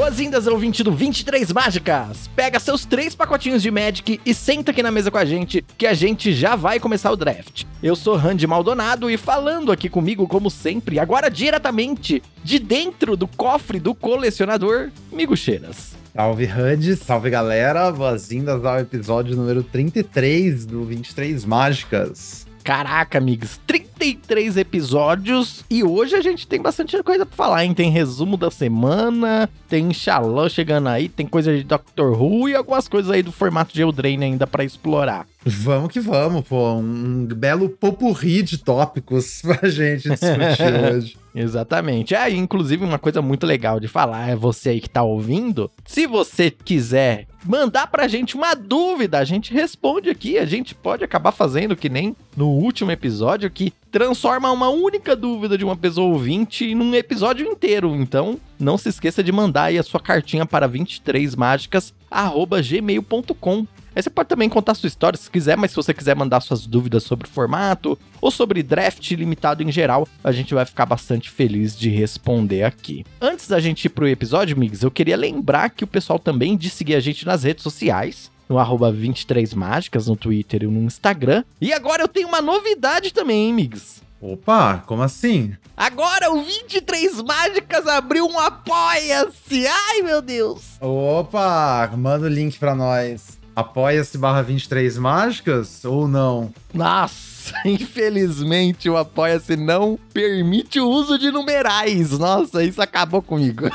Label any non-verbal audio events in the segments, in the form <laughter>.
Boas-vindas ao 20 do 23 Mágicas! Pega seus três pacotinhos de Magic e senta aqui na mesa com a gente, que a gente já vai começar o draft. Eu sou Randy Maldonado e falando aqui comigo, como sempre, agora diretamente de dentro do cofre do colecionador, Migo Cheiras. Salve Randy, salve galera, boas-vindas ao episódio número 33 do 23 Mágicas. Caraca, amigos, 33 episódios e hoje a gente tem bastante coisa pra falar, hein? Tem resumo da semana, tem Xalã chegando aí, tem coisa de Doctor Who e algumas coisas aí do formato de Eldraine ainda para explorar. Vamos que vamos, pô. Um belo popurri de tópicos <laughs> pra gente discutir <laughs> hoje. Exatamente. Ah, inclusive, uma coisa muito legal de falar é você aí que tá ouvindo. Se você quiser mandar pra gente uma dúvida, a gente responde aqui. A gente pode acabar fazendo que nem no último episódio, que transforma uma única dúvida de uma pessoa ouvinte num episódio inteiro. Então, não se esqueça de mandar aí a sua cartinha para 23mágicas@gmail.com. Aí você pode também contar sua história se quiser, mas se você quiser mandar suas dúvidas sobre o formato ou sobre draft limitado em geral, a gente vai ficar bastante feliz de responder aqui. Antes da gente ir pro episódio, Migs, eu queria lembrar que o pessoal também de seguir a gente nas redes sociais no arroba 23mágicas, no Twitter e no Instagram. E agora eu tenho uma novidade também, hein, Migs? Opa, como assim? Agora o 23 Mágicas abriu um Apoia-se! Ai, meu Deus! Opa, manda o link pra nós. Apoia-se barra 23 mágicas ou não? Nossa, <laughs> infelizmente o Apoia-se não permite o uso de numerais. Nossa, isso acabou comigo.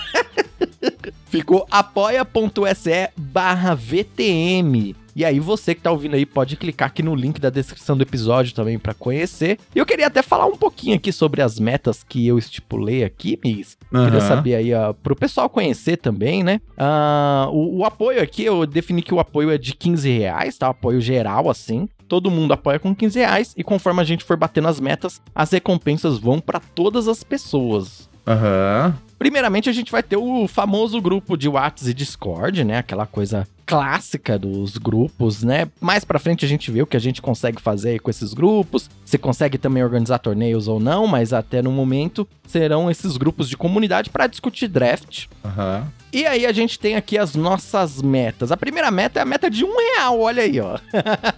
<laughs> Ficou apoia.se barra VTM. E aí você que tá ouvindo aí pode clicar aqui no link da descrição do episódio também para conhecer. E eu queria até falar um pouquinho aqui sobre as metas que eu estipulei aqui, Miss. Uhum. Queria saber aí, ó, pro pessoal conhecer também, né? Uh, o, o, apoio aqui, eu defini que o apoio é de 15 reais, tá? Apoio geral, assim. Todo mundo apoia com 15 reais e conforme a gente for batendo as metas, as recompensas vão para todas as pessoas. Aham. Uhum. Primeiramente, a gente vai ter o famoso grupo de WhatsApp e Discord, né? Aquela coisa clássica dos grupos, né? Mais para frente a gente vê o que a gente consegue fazer com esses grupos. Você consegue também organizar torneios ou não, mas até no momento serão esses grupos de comunidade para discutir draft. Aham. Uhum. E aí a gente tem aqui as nossas metas. A primeira meta é a meta de um real, olha aí, ó.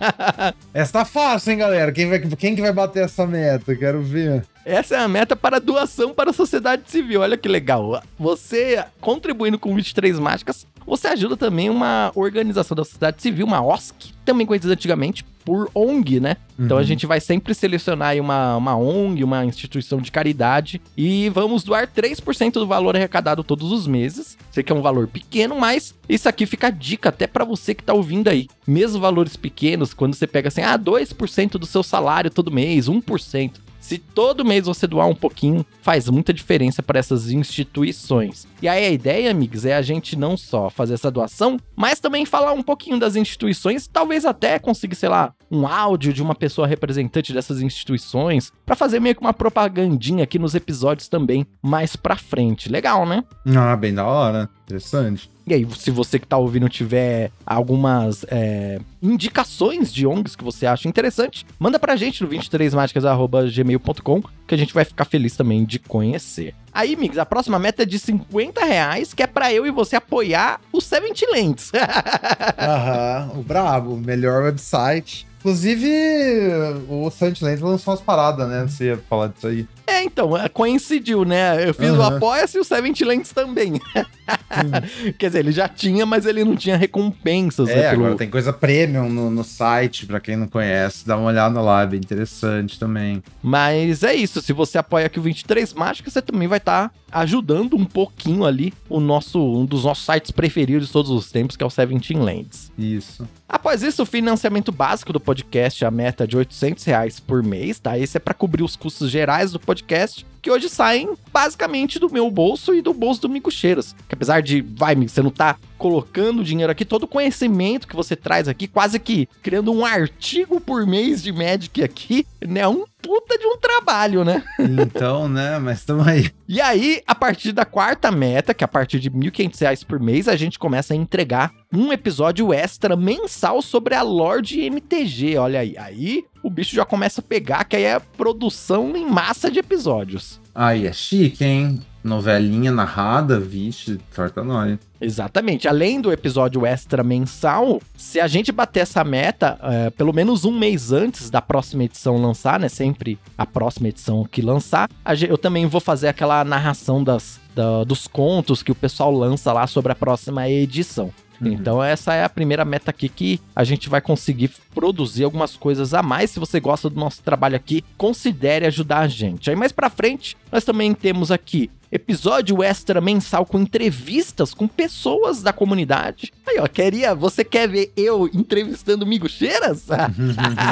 <laughs> essa tá fácil, hein, galera? Quem, vai, quem que vai bater essa meta? Quero ver. Essa é a meta para doação para a sociedade civil. Olha que legal. Você contribuindo com 23 mágicas, você ajuda também uma organização da sociedade civil, uma OSC, também conhecida antigamente por ONG, né? Uhum. Então a uhum. gente vai sempre selecionar aí uma, uma ONG, uma instituição de caridade e vamos doar 3% do valor arrecadado todos os meses. Sei que é um valor pequeno, mas isso aqui fica dica até para você que tá ouvindo aí. Mesmo valores pequenos, quando você pega assim, ah, 2% do seu salário todo mês, 1%. Se todo mês você doar um pouquinho, faz muita diferença para essas instituições. E aí a ideia, amigos, é a gente não só fazer essa doação, mas também falar um pouquinho das instituições, talvez até conseguir, sei lá, um áudio de uma pessoa representante dessas instituições, para fazer meio que uma propagandinha aqui nos episódios também mais pra frente. Legal, né? Ah, bem da hora. Interessante. E aí, se você que tá ouvindo tiver algumas é, indicações de ONGs que você acha interessante, manda pra gente no 23mágicas.gmail.com que a gente vai ficar feliz também de conhecer. Aí, Mix, a próxima meta é de 50 reais, que é pra eu e você apoiar o Seventy Lens. <laughs> Aham, o brabo, melhor website. Inclusive, o Lens lançou umas paradas, né? Você ia falar disso aí. É, então, é, coincidiu, né? Eu fiz uhum. o Apoia-se e o Seventy Lens também. <laughs> Quer dizer, ele já tinha, mas ele não tinha recompensas. É, né, pelo... agora tem coisa premium no, no site, para quem não conhece, dá uma olhada lá, é bem interessante também. Mas é isso, se você apoia aqui o 23 Mágica, você também vai estar tá ajudando um pouquinho ali o nosso, um dos nossos sites preferidos de todos os tempos, que é o Seventeen Lands. Isso. Após isso, o financiamento básico do podcast, a meta de 800 reais por mês, tá? Esse é para cobrir os custos gerais do podcast que hoje saem basicamente do meu bolso e do bolso do Mico Cheiras. Que apesar de, vai, você não tá colocando dinheiro aqui, todo o conhecimento que você traz aqui, quase que criando um artigo por mês de Magic aqui, né? Um puta de um trabalho, né? Então, né? Mas estamos aí. E aí, a partir da quarta meta, que é a partir de R$ 1.500 por mês, a gente começa a entregar um episódio extra mensal sobre a Lorde MTG. Olha aí. Aí o bicho já começa a pegar, que aí é produção em massa de episódios. Aí é chique, hein? Novelinha narrada, vixe, torta nóia. Exatamente. Além do episódio extra mensal, se a gente bater essa meta, é, pelo menos um mês antes da próxima edição lançar, né? Sempre a próxima edição que lançar, eu também vou fazer aquela narração das, da, dos contos que o pessoal lança lá sobre a próxima edição. Uhum. Então essa é a primeira meta aqui que a gente vai conseguir produzir algumas coisas a mais. Se você gosta do nosso trabalho aqui, considere ajudar a gente. Aí mais para frente, nós também temos aqui episódio extra mensal com entrevistas com pessoas da comunidade. Aí, ó, queria, você quer ver eu entrevistando Miguxeiras?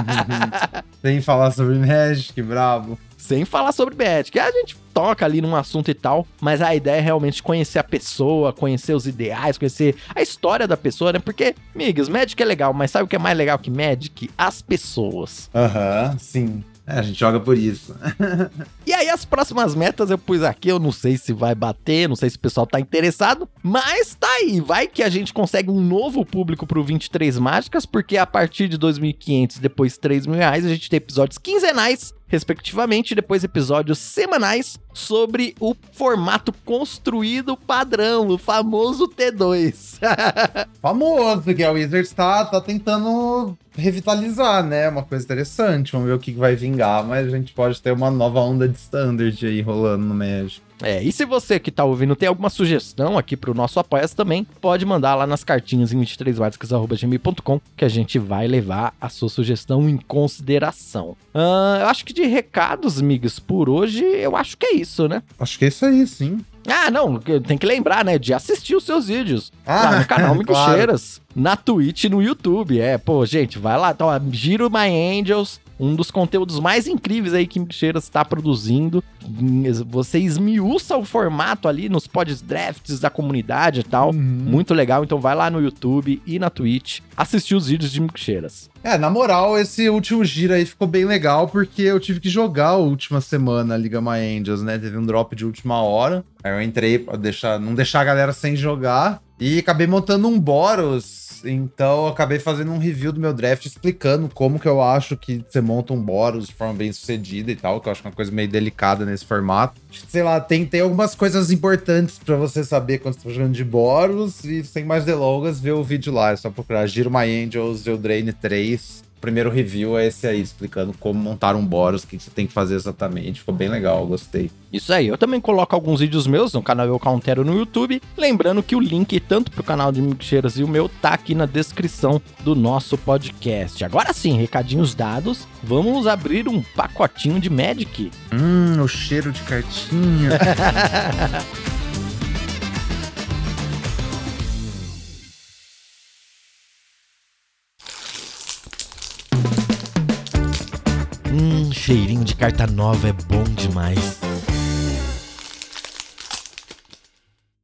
<laughs> Sem falar sobre Magic, bravo. Sem falar sobre Magic. A gente toca ali num assunto e tal, mas a ideia é realmente conhecer a pessoa, conhecer os ideais, conhecer a história da pessoa, né? Porque, amigos, Magic é legal, mas sabe o que é mais legal que Magic? As pessoas. Aham, uhum, sim. É, a gente joga por isso. <laughs> e aí, as próximas metas eu pus aqui, eu não sei se vai bater, não sei se o pessoal tá interessado, mas tá aí. Vai que a gente consegue um novo público pro 23 Mágicas, porque a partir de 2.500, depois 3 mil reais, a gente tem episódios quinzenais respectivamente, depois episódios semanais sobre o formato construído padrão, o famoso T2. <laughs> famoso, que a Wizards tá, tá tentando revitalizar, né? Uma coisa interessante. Vamos ver o que vai vingar, mas a gente pode ter uma nova onda de standard aí rolando no Magic. É, e se você que tá ouvindo tem alguma sugestão aqui pro nosso apoia também, pode mandar lá nas cartinhas em 23básicas.gmail.com que a gente vai levar a sua sugestão em consideração. Uh, eu acho que de recados, amigos, por hoje, eu acho que é isso, né? Acho que é isso aí, sim. Ah, não, tem que lembrar, né, de assistir os seus vídeos ah, lá no canal <laughs> Miguxeiras, claro. na Twitch e no YouTube. É, pô, gente, vai lá, então, Giro My Angels, um dos conteúdos mais incríveis aí que Mixeiras está produzindo. Você esmiuça o formato ali nos pods drafts da comunidade e tal. Uhum. Muito legal. Então vai lá no YouTube e na Twitch assistir os vídeos de Mixeiras. É, na moral, esse último giro aí ficou bem legal porque eu tive que jogar a última semana a Liga My Angels, né? Teve um drop de última hora. Aí eu entrei pra deixar, não deixar a galera sem jogar. E acabei montando um Boros então eu acabei fazendo um review do meu draft explicando como que eu acho que você monta um Boros de forma bem sucedida e tal, que eu acho é uma coisa meio delicada nesse formato. Sei lá, tem, tem algumas coisas importantes para você saber quando você tá jogando de Boros e sem mais delongas, ver o vídeo lá. É só procurar Giro My Angels, Eldraine 3 primeiro review é esse aí, explicando como montar um Boros, o que você tem que fazer exatamente. Ficou bem legal, gostei. Isso aí, eu também coloco alguns vídeos meus no canal Eu Countero no YouTube. Lembrando que o link tanto pro canal de Milksheiras e o meu tá aqui na descrição do nosso podcast. Agora sim, recadinhos dados, vamos abrir um pacotinho de Magic. Hum, o cheiro de cartinha. <laughs> Hum, cheirinho de carta nova é bom demais.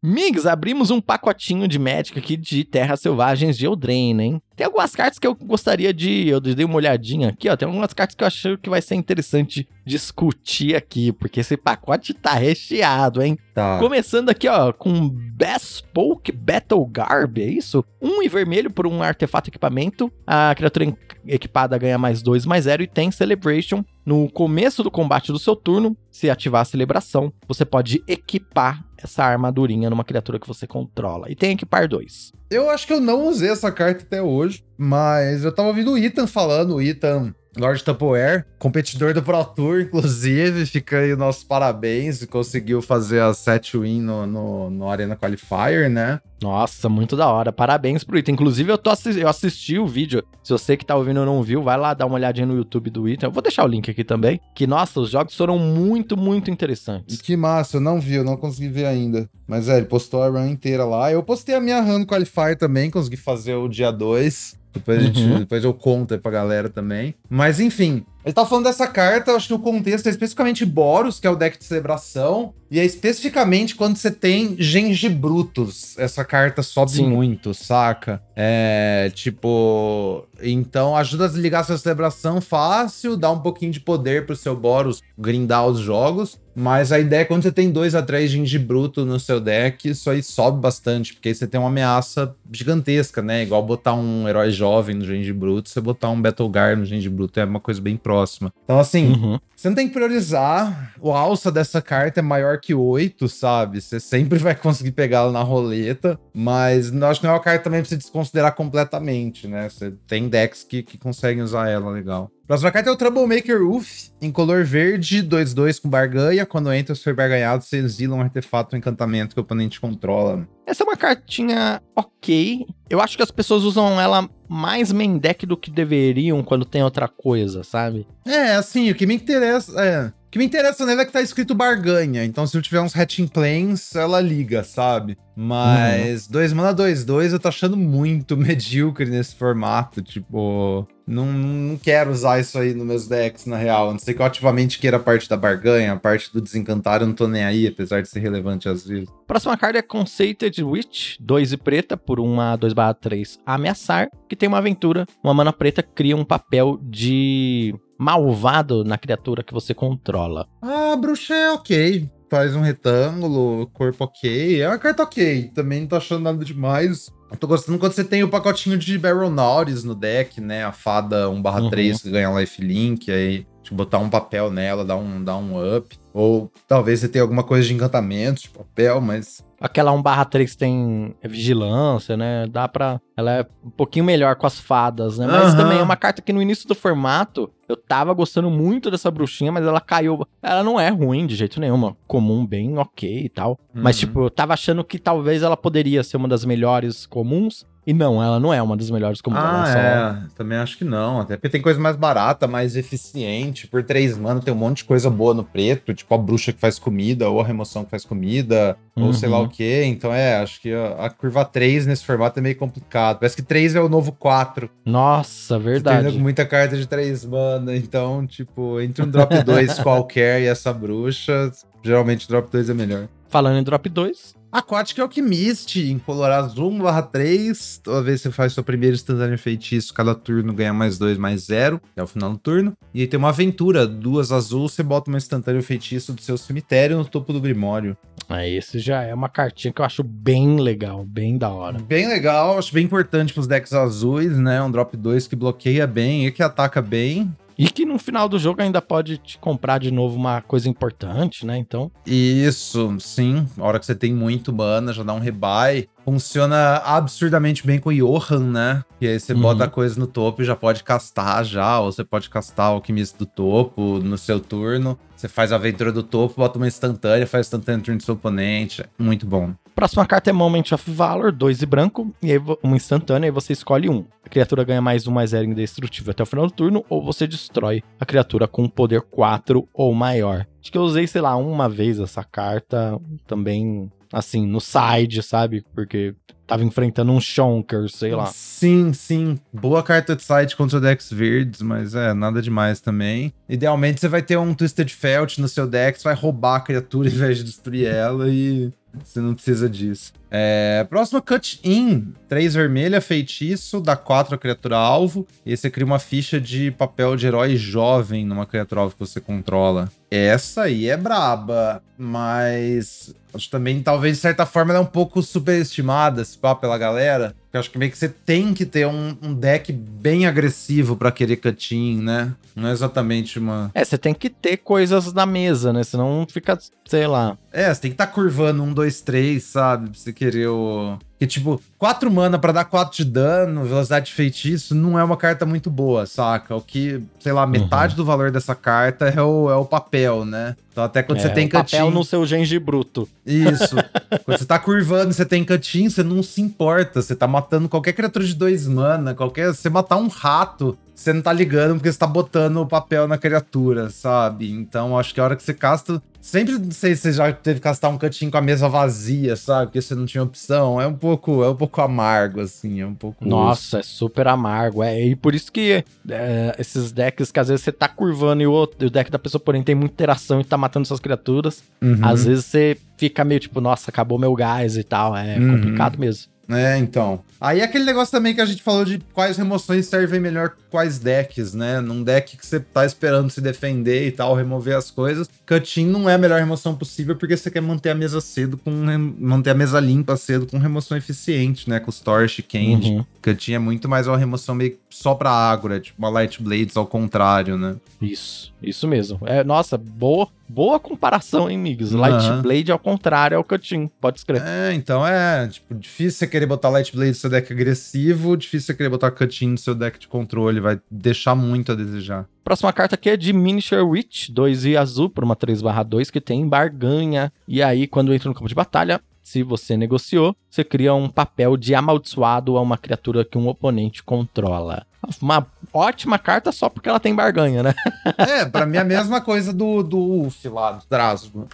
Migs, abrimos um pacotinho de Magic aqui de Terras Selvagens de Eldraine, hein? Tem algumas cartas que eu gostaria de. Eu dei uma olhadinha aqui, ó. Tem algumas cartas que eu acho que vai ser interessante discutir aqui, porque esse pacote tá recheado, hein? Tá. Começando aqui, ó, com Bespoke Battle Garb, é isso? Um e vermelho por um artefato equipamento. A criatura equipada ganha mais dois, mais zero e tem Celebration. No começo do combate do seu turno, se ativar a celebração, você pode equipar essa armadurinha numa criatura que você controla. E tem equipar dois. Eu acho que eu não usei essa carta até hoje, mas eu tava ouvindo o Ethan falando, o Ethan Lord Tupperware, competidor do Pro Tour, inclusive. Fica aí nossos parabéns. Conseguiu fazer a set win no, no, no, Arena Qualifier, né? Nossa, muito da hora. Parabéns pro Ita. Inclusive, eu, tô assi eu assisti o vídeo. Se você que tá ouvindo não viu, vai lá dar uma olhadinha no YouTube do Ita. Eu vou deixar o link aqui também. Que, nossa, os jogos foram muito, muito interessantes. Que massa, eu não vi, eu não consegui ver ainda. Mas é, ele postou a run inteira lá. Eu postei a minha run Qualifier também, consegui fazer o dia 2. Depois, gente, uhum. depois eu conto aí pra galera também. Mas enfim, ele tá falando dessa carta, eu acho que o contexto é especificamente Boros, que é o deck de celebração, e é especificamente quando você tem Gengibrutos. Essa carta sobe Sim. muito, saca? É, tipo... Então ajuda a desligar sua celebração fácil, dá um pouquinho de poder pro seu Boros grindar os jogos. Mas a ideia é quando você tem dois a três Genji Bruto no seu deck, isso aí sobe bastante, porque aí você tem uma ameaça gigantesca, né? Igual botar um herói jovem no Genji Bruto, você botar um Battleguard no Genji Bruto é uma coisa bem próxima. Então, assim, uhum. você não tem que priorizar. O alça dessa carta é maior que oito, sabe? Você sempre vai conseguir pegá-la na roleta, mas eu acho que não é uma carta também pra você desconsiderar completamente, né? Você tem decks que, que conseguem usar ela legal. Próxima carta é o Troublemaker Uff, em color verde, 2-2 com barganha. Quando entra, se for barganhado, você exila um artefato, um encantamento que o oponente controla. Essa é uma cartinha ok. Eu acho que as pessoas usam ela mais main deck do que deveriam quando tem outra coisa, sabe? É, assim, o que me interessa é que me interessa nela é que tá escrito barganha. Então, se eu tiver uns hatching planes, ela liga, sabe? Mas 2 uhum. mana 2, 2 eu tô achando muito <laughs> medíocre nesse formato. Tipo, não, não quero usar isso aí nos meus decks, na real. A não sei que eu ativamente queira a parte da barganha, a parte do desencantar, eu não tô nem aí, apesar de ser relevante às vezes. Próxima carta é Conceited Witch, 2 e preta, por 1 a 2 3 ameaçar, que tem uma aventura. Uma mana preta cria um papel de malvado na criatura que você controla. Ah, bruxa é ok. Faz um retângulo, corpo ok. É uma carta ok. Também não tô achando nada demais. Eu tô gostando quando você tem o pacotinho de Baronauris no deck, né? A fada 1/3 uhum. que ganha lifelink, aí botar um papel nela, dar um, dar um up. Ou talvez você tenha alguma coisa de encantamento de papel, mas Aquela 1 barra 3 tem vigilância, né? Dá pra. Ela é um pouquinho melhor com as fadas, né? Mas uhum. também é uma carta que no início do formato eu tava gostando muito dessa bruxinha, mas ela caiu. Ela não é ruim de jeito nenhum, comum, bem ok e tal. Uhum. Mas, tipo, eu tava achando que talvez ela poderia ser uma das melhores comuns. E não, ela não é uma das melhores como Ah, só... é. Também acho que não. Até porque tem coisa mais barata, mais eficiente. Por três mana tem um monte de coisa boa no preto, tipo a bruxa que faz comida, ou a remoção que faz comida, uhum. ou sei lá o que. Então é, acho que a, a, curva 3 nesse formato é meio complicado. Parece que 3 é o novo 4. Nossa, verdade. Tem muita carta de 3 mana. Então, tipo, entre um drop 2 <laughs> qualquer e essa bruxa, geralmente drop 2 é melhor. Falando em drop 2, Aquatic Alchemist, em color azul 1/3. Toda vez que você faz seu primeiro instantâneo feitiço, cada turno ganha mais 2, mais 0, até o final do turno. E aí tem uma aventura, duas azul, você bota um instantâneo feitiço do seu cemitério no topo do Grimório. É, esse já é uma cartinha que eu acho bem legal, bem da hora. Bem legal, acho bem importante pros decks azuis, né? Um drop 2 que bloqueia bem e que ataca bem. E que no final do jogo ainda pode te comprar de novo uma coisa importante, né? Então. Isso, sim. A hora que você tem muito mana, já dá um rebuy. Funciona absurdamente bem com o Johan, né? E aí você uhum. bota a coisa no topo e já pode castar já, ou você pode castar o alquimista do topo no seu turno. Você faz a aventura do topo, bota uma instantânea, faz instantânea turno do seu oponente. Muito bom. Próxima carta é Moment of Valor, 2 e branco, e aí uma instantânea, e você escolhe um. A criatura ganha mais um, mais zero indestrutível até o final do turno, ou você destrói a criatura com poder 4 ou maior. Acho que eu usei, sei lá, uma vez essa carta, também assim, no side, sabe? Porque tava enfrentando um Shonker, sei lá. Sim, sim. Boa carta de side contra decks verdes, mas é, nada demais também. Idealmente você vai ter um Twisted Felt no seu deck, você vai roubar a criatura <laughs> em vez de destruir ela e você não precisa disso. É, próxima Cut In. 3 vermelha, feitiço, dá 4 a criatura alvo. E você cria uma ficha de papel de herói jovem numa criatura alvo que você controla. Essa aí é braba, mas acho também, talvez, de certa forma, ela é um pouco superestimada, se pá, pela galera. Eu acho que meio que você tem que ter um, um deck bem agressivo para querer cutin, né? Não é exatamente uma. É, você tem que ter coisas na mesa, né? Senão fica, sei lá. É, você tem que estar tá curvando um, dois, três, sabe? Pra você querer o. Que, tipo, 4 mana para dar 4 de dano, velocidade de feitiço, não é uma carta muito boa, saca? O que, sei lá, metade uhum. do valor dessa carta é o, é o papel, né? Então, até quando é, você tem cantinho. papel no seu genji bruto. Isso. <laughs> quando você tá curvando, você tem cantinho, você não se importa. Você tá matando qualquer criatura de 2 mana, qualquer. Você matar um rato, você não tá ligando porque você tá botando o papel na criatura, sabe? Então, acho que a hora que você casta Sempre não sei se você já teve que castar um cantinho com a mesa vazia, sabe? Porque você não tinha opção. É um pouco, é um pouco amargo, assim. É um pouco. Nossa, é super amargo. É, e por isso que é, esses decks que às vezes você tá curvando e o, outro, o deck da pessoa, porém, tem muita interação e tá matando suas criaturas. Uhum. Às vezes você fica meio tipo, nossa, acabou meu gás e tal. É uhum. complicado mesmo. É, então. Aí aquele negócio também que a gente falou de quais remoções servem melhor quais decks, né? Num deck que você tá esperando se defender e tal, remover as coisas. Cutin não é a melhor remoção possível porque você quer manter a mesa cedo com. manter a mesa limpa cedo com remoção eficiente, né? Com os Torch, Candy. Uhum. Cutin é muito mais uma remoção meio só pra agro, é tipo uma Light Blades ao contrário, né? Isso, isso mesmo. É, nossa, boa, boa comparação, hein, amigos? Light uhum. Blade ao contrário é o Cutin, pode escrever. É, então é, tipo, difícil você querer botar Light Blade no seu deck agressivo, difícil você querer botar Cutin no seu deck de controle, vai deixar muito a desejar. Próxima carta aqui é de Miniature Witch, 2 e azul por uma 3/2 que tem barganha. E aí, quando entra no campo de batalha, se você negociou, você cria um papel de amaldiçoado a uma criatura que um oponente controla. Uma ótima carta só porque ela tem barganha, né? É, pra mim é a mesma coisa do, do UF lá, do Drasgo.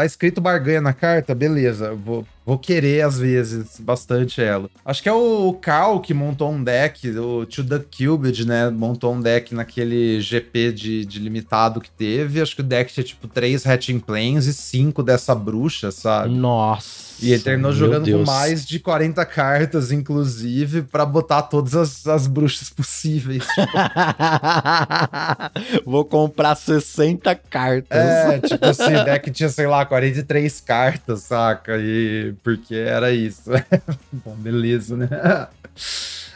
Tá escrito barganha na carta, beleza. Vou, vou querer, às vezes, bastante ela. Acho que é o Cal que montou um deck, o To The Cubed, né? Montou um deck naquele GP de, de limitado que teve. Acho que o deck tinha, tipo, três Hatching Planes e cinco dessa bruxa, sabe? Nossa. E ele terminou jogando Deus. com mais de 40 cartas, inclusive, para botar todas as, as bruxas possíveis. <laughs> Vou comprar 60 cartas. É, tipo assim, deck tinha, sei lá, 43 cartas, saca? E porque era isso. <laughs> Bom, beleza, né?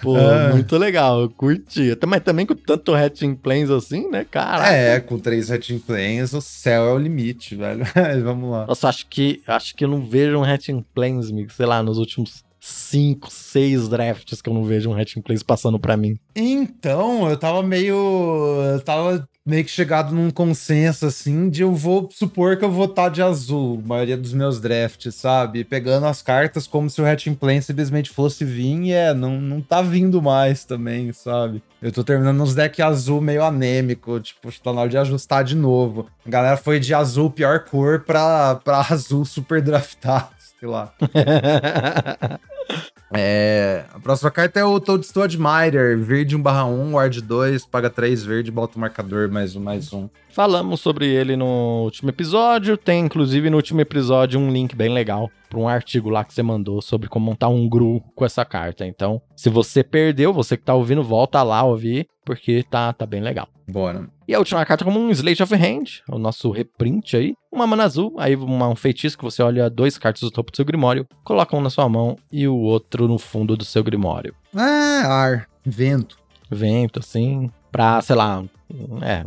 Pô, ah. muito legal, eu curti. Mas também com tanto Hatching Planes assim, né, cara? É, com três Hatching Planes, o céu é o limite, velho. <laughs> Vamos lá. Nossa, acho que, acho que eu não vejo um Hatching Planes, sei lá, nos últimos cinco, seis drafts que eu não vejo um Hatching Planes passando pra mim. Então, eu tava meio. Eu tava meio que chegado num consenso, assim, de eu vou supor que eu vou estar de azul, a maioria dos meus drafts, sabe? Pegando as cartas como se o Hatching Plane simplesmente fosse vir e é, não, não tá vindo mais também, sabe? Eu tô terminando uns decks azul meio anêmico, tipo, tá na hora de ajustar de novo. A galera foi de azul pior cor pra, pra <laughs> azul super draftado, sei lá. <laughs> É, a próxima carta é o Toadstool Admirer, verde 1 barra 1, ward 2, paga 3 verde, bota o marcador, mais um, mais um. Falamos sobre ele no último episódio, tem inclusive no último episódio um link bem legal para um artigo lá que você mandou sobre como montar um GRU com essa carta. Então, se você perdeu, você que tá ouvindo, volta lá ouvir, porque tá, tá bem legal. Bora. E a última carta como um Slate of Hand, o nosso reprint aí. Uma mana azul, aí uma, um feitiço que você olha dois cartas do topo do seu grimório, coloca um na sua mão e o outro no fundo do seu grimório. Ah, ar, vento. Vento, assim, pra, sei lá, é,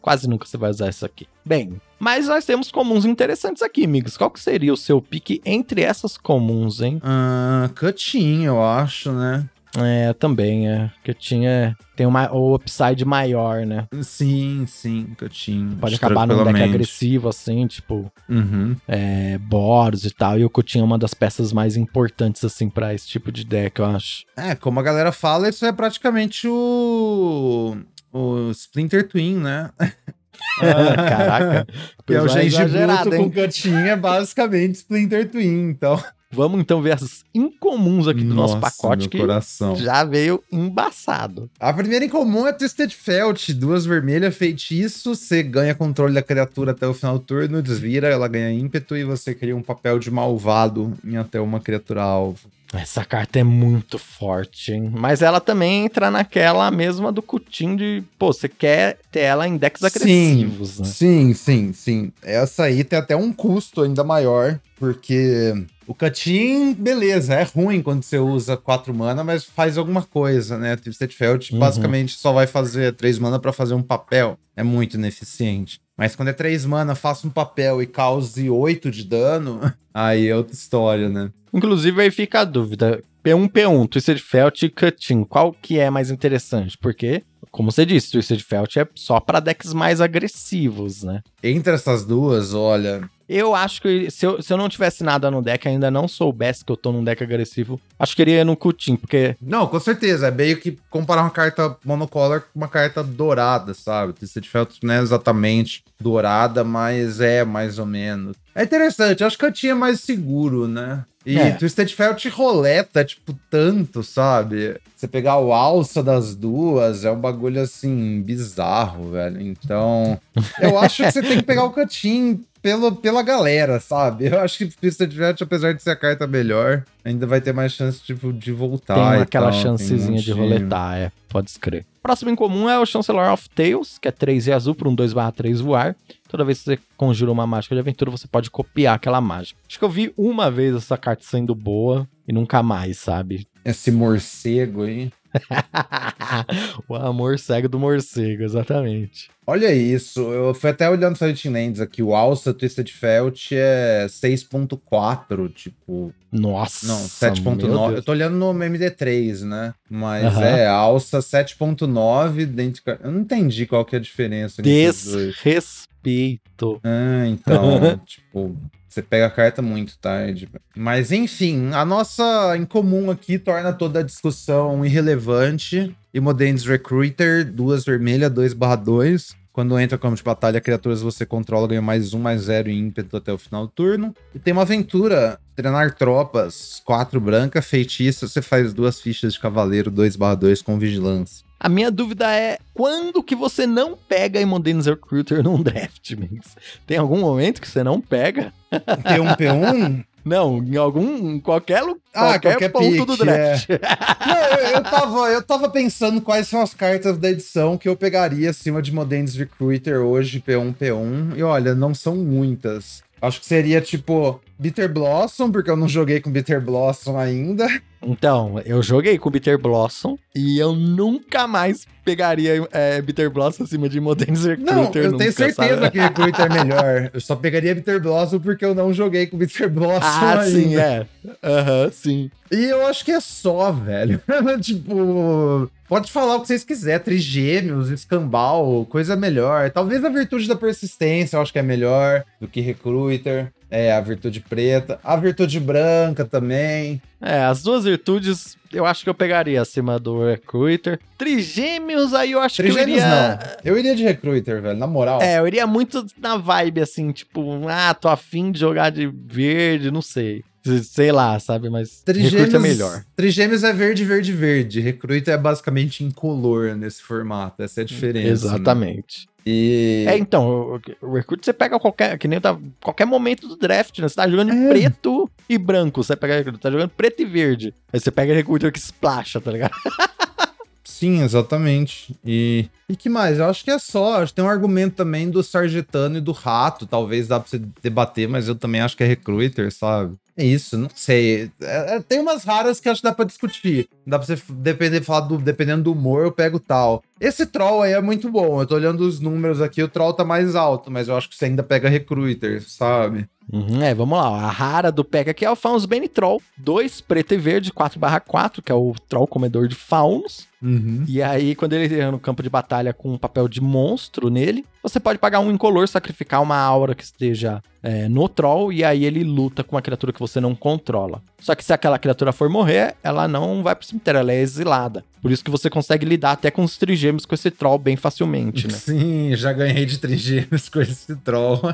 quase nunca você vai usar isso aqui. Bem, mas nós temos comuns interessantes aqui, amigos. Qual que seria o seu pique entre essas comuns, hein? Ah, Cutin, eu acho, né? É, também, é. Que tinha. Tem uma, o upside maior, né? Sim, sim, que eu tinha. Pode acabar num deck agressivo, assim, tipo. Uhum. É, Boros e tal. E o Coutinho é uma das peças mais importantes, assim, para esse tipo de deck, eu acho. É, como a galera fala, isso é praticamente o. O Splinter Twin, né? <laughs> Caraca. <laughs> que é o Genji com é basicamente Splinter Twin, então. Vamos então ver as incomuns aqui do Nossa, nosso pacote que coração. já veio embaçado. A primeira incomum é Twisted Felt, duas vermelhas, feitiço, você ganha controle da criatura até o final do turno, desvira, ela ganha ímpeto e você cria um papel de malvado em até uma criatura alvo. Essa carta é muito forte, hein? Mas ela também entra naquela mesma do Cutim de, pô, você quer ter ela em decks agressivos, sim, né? Sim, sim, sim. Essa aí tem até um custo ainda maior, porque o Cutin, beleza, é ruim quando você usa 4 mana, mas faz alguma coisa, né? Twisted Felt uhum. basicamente só vai fazer 3 mana para fazer um papel. É muito ineficiente. Mas quando é 3 mana, faça um papel e cause 8 de dano, <laughs> aí é outra história, né? Inclusive, aí fica a dúvida. P1, P1, Twisted Felt e Cutin, qual que é mais interessante? Porque, como você disse, Twisted Felt é só para decks mais agressivos, né? Entre essas duas, olha, eu acho que se eu, se eu não tivesse nada no deck, ainda não soubesse que eu tô num deck agressivo, acho que iria no Kutin, porque. Não, com certeza. É meio que comparar uma carta monocolor com uma carta dourada, sabe? Twisted Felt não é exatamente dourada, mas é mais ou menos. É interessante, acho que eu tinha mais seguro, né? E É. Twisted Felt roleta, tipo, tanto, sabe? Você pegar o alça das duas é um bagulho assim, bizarro, velho. Então, <laughs> eu acho que você tem que pegar o cutin pelo, pela galera, sabe? Eu acho que Twisted Felt, apesar de ser a carta melhor, ainda vai ter mais chance tipo, de voltar. Tem aquela tal, tem um chancezinha de roletar, é, pode escrever. Próximo em comum é o Chancellor of Tales, que é 3 e azul por um 2/3 voar. Toda vez que você conjura uma mágica de aventura, você pode copiar aquela mágica. Acho que eu vi uma vez essa carta sendo boa e nunca mais, sabe? Esse morcego aí. <laughs> o amor cego do morcego, exatamente. Olha isso, eu fui até olhando Silent Lands aqui, o Alça Twisted Felt é 6.4, tipo, Nossa. não, meu 7.9, Deus. eu tô olhando no MD3, né, mas é, Alça 7.9 dentro, de- eu não entendi qual que é a diferença entre Desrespeito. Ah, então, <laughs> tipo, você pega a carta muito tarde. Mas enfim, a nossa em comum aqui torna toda a discussão irrelevante. E Modens Recruiter, duas vermelhas, 2/2. Quando entra como de batalha, criaturas você controla ganha mais um, mais zero em ímpeto até o final do turno. E tem uma aventura, treinar tropas, quatro branca, feitiço, você faz duas fichas de cavaleiro, 2/2 com vigilância. A minha dúvida é quando que você não pega Imodenes Recruiter num draft, Mix? Tem algum momento que você não pega? P1P1? <laughs> Não, em algum, em qualquer, Ah, qualquer, qualquer ponto do pique, draft. Não, eu, eu tava, eu tava pensando quais são as cartas da edição que eu pegaria acima de Modens Recruiter hoje, P1, P1. E olha, não são muitas. Acho que seria tipo Bitter Blossom, porque eu não joguei com Bitter Blossom ainda. Então, eu joguei com Bitter Blossom e eu nunca mais pegaria é, Bitter Blossom acima de Imodenes Recruiter. Não, eu nunca, tenho certeza sabe? que <laughs> Recruiter é melhor. Eu só pegaria Bitter Blossom porque eu não joguei com Bitter Blossom Ah, ainda. sim, é. Aham, sim. E eu acho que é só, velho. <laughs> tipo, pode falar o que vocês quiserem. Trigêmeos, escambau, coisa melhor. Talvez a virtude da persistência eu acho que é melhor do que Recruiter. É, a virtude preta. A virtude branca também. É, as duas virtudes eu acho que eu pegaria acima do Recruiter. Trigêmeos, aí eu acho Trigêmeos que eu iria... não. Eu iria de Recruiter, velho, na moral. É, eu iria muito na vibe, assim, tipo, ah, tô afim de jogar de verde, não sei. Sei lá, sabe? Mas Recruiter é melhor. Trigêmeos é verde, verde, verde. Recruiter é basicamente incolor nesse formato. Essa é a diferença. né? Exatamente. E. É, então, o, Recruiter você pega qualquer, que nem tá, qualquer momento do draft, né? Você tá jogando É. preto e branco, você pega Recruiter, tá jogando preto e verde. Aí você pega Recruiter que splasha, tá ligado? <laughs> Sim, exatamente. E. E que mais? Eu acho que é só. Acho que tem um argumento também do Sargetano e do Rato. Talvez dá pra você debater, mas eu também acho que é Recruiter, sabe? É isso, não sei. É- é- tem umas raras que acho que dá pra discutir. Dá pra você depender, falar do, dependendo do humor, eu pego tal. Esse troll aí é muito bom. Eu tô olhando os números aqui, o troll tá mais alto, mas eu acho que você ainda pega Recruiter, sabe? Uhum, é, vamos lá. A rara do Pega aqui é o Fauns Bane Troll. 2 preto e verde, 4/4, que é o Troll comedor de faunos. Uhum. E aí, quando ele entra no campo de batalha com um papel de monstro nele, você pode pagar um incolor, sacrificar uma aura que esteja é, no troll, e aí ele luta com uma criatura que você não controla. Só que se aquela criatura for morrer, ela não vai pro cemitério, ela é exilada. Por isso que você consegue lidar até com os trigêmeos com esse troll bem facilmente, né? Sim, já ganhei de trigêmeos com esse troll. <laughs>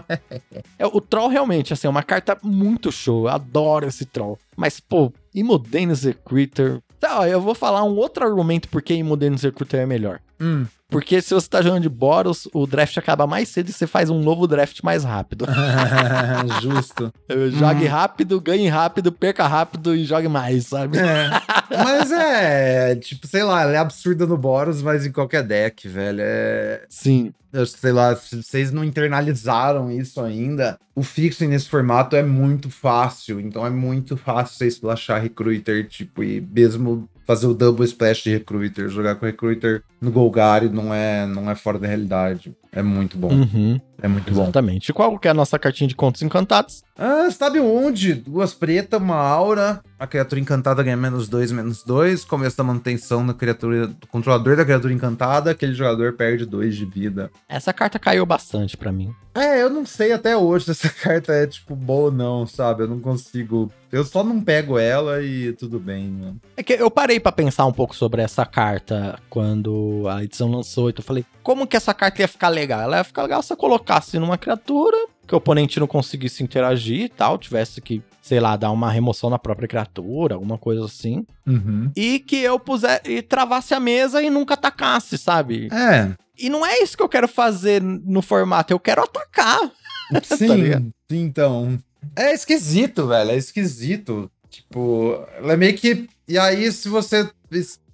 É, o troll realmente, assim, é uma carta muito show. Eu adoro esse troll. Mas, pô, Imodenes Recruiter... Tá, eu vou falar um outro argumento por que Imodenes Recruiter é melhor. Hum. Porque se você tá jogando de Boros, o draft acaba mais cedo e você faz um novo draft mais rápido. <laughs> <laughs> Justo. Jogue rápido, ganhe rápido, perca rápido e jogue mais, sabe? É. Mas é, tipo, sei lá, ela é absurda no Boros, mas em qualquer deck, velho. É. Sim. Eu sei lá, se vocês não internalizaram isso ainda, o fixing nesse formato é muito fácil. Então é muito fácil você splashar Recruiter, tipo, e mesmo fazer o double splash de Recruiter, jogar com Recruiter no Golgari não é, não é fora da realidade. É muito bom. Uhum, É muito bom. exatamente. E qual que é a nossa cartinha de contos encantados? Ah, sabe onde? Duas pretas, uma aura. A criatura encantada ganha menos dois, menos dois. Começo da manutenção da criatura, do controlador da criatura encantada. Aquele jogador perde dois de vida. Essa carta caiu bastante pra mim. É, eu não sei até hoje se essa <laughs> carta é, tipo, boa ou não, sabe? Eu não consigo. Eu só não pego ela e tudo bem, mano. É que eu parei pra pensar um pouco sobre essa carta quando a edição lançou. Então eu falei, como que essa carta ia ficar legal? Ela ia ficar legal se você colocasse numa criatura que o oponente não conseguisse interagir e tal, tivesse que, sei lá, dar uma remoção na própria criatura, alguma coisa assim. Uhum. E que eu pusesse e travasse a mesa e nunca atacasse, sabe? É, E não é isso que eu quero fazer no formato, eu quero atacar. <laughs> sim, Tá sim, então. É esquisito, velho, é esquisito. Tipo, ela é meio que. E aí, se você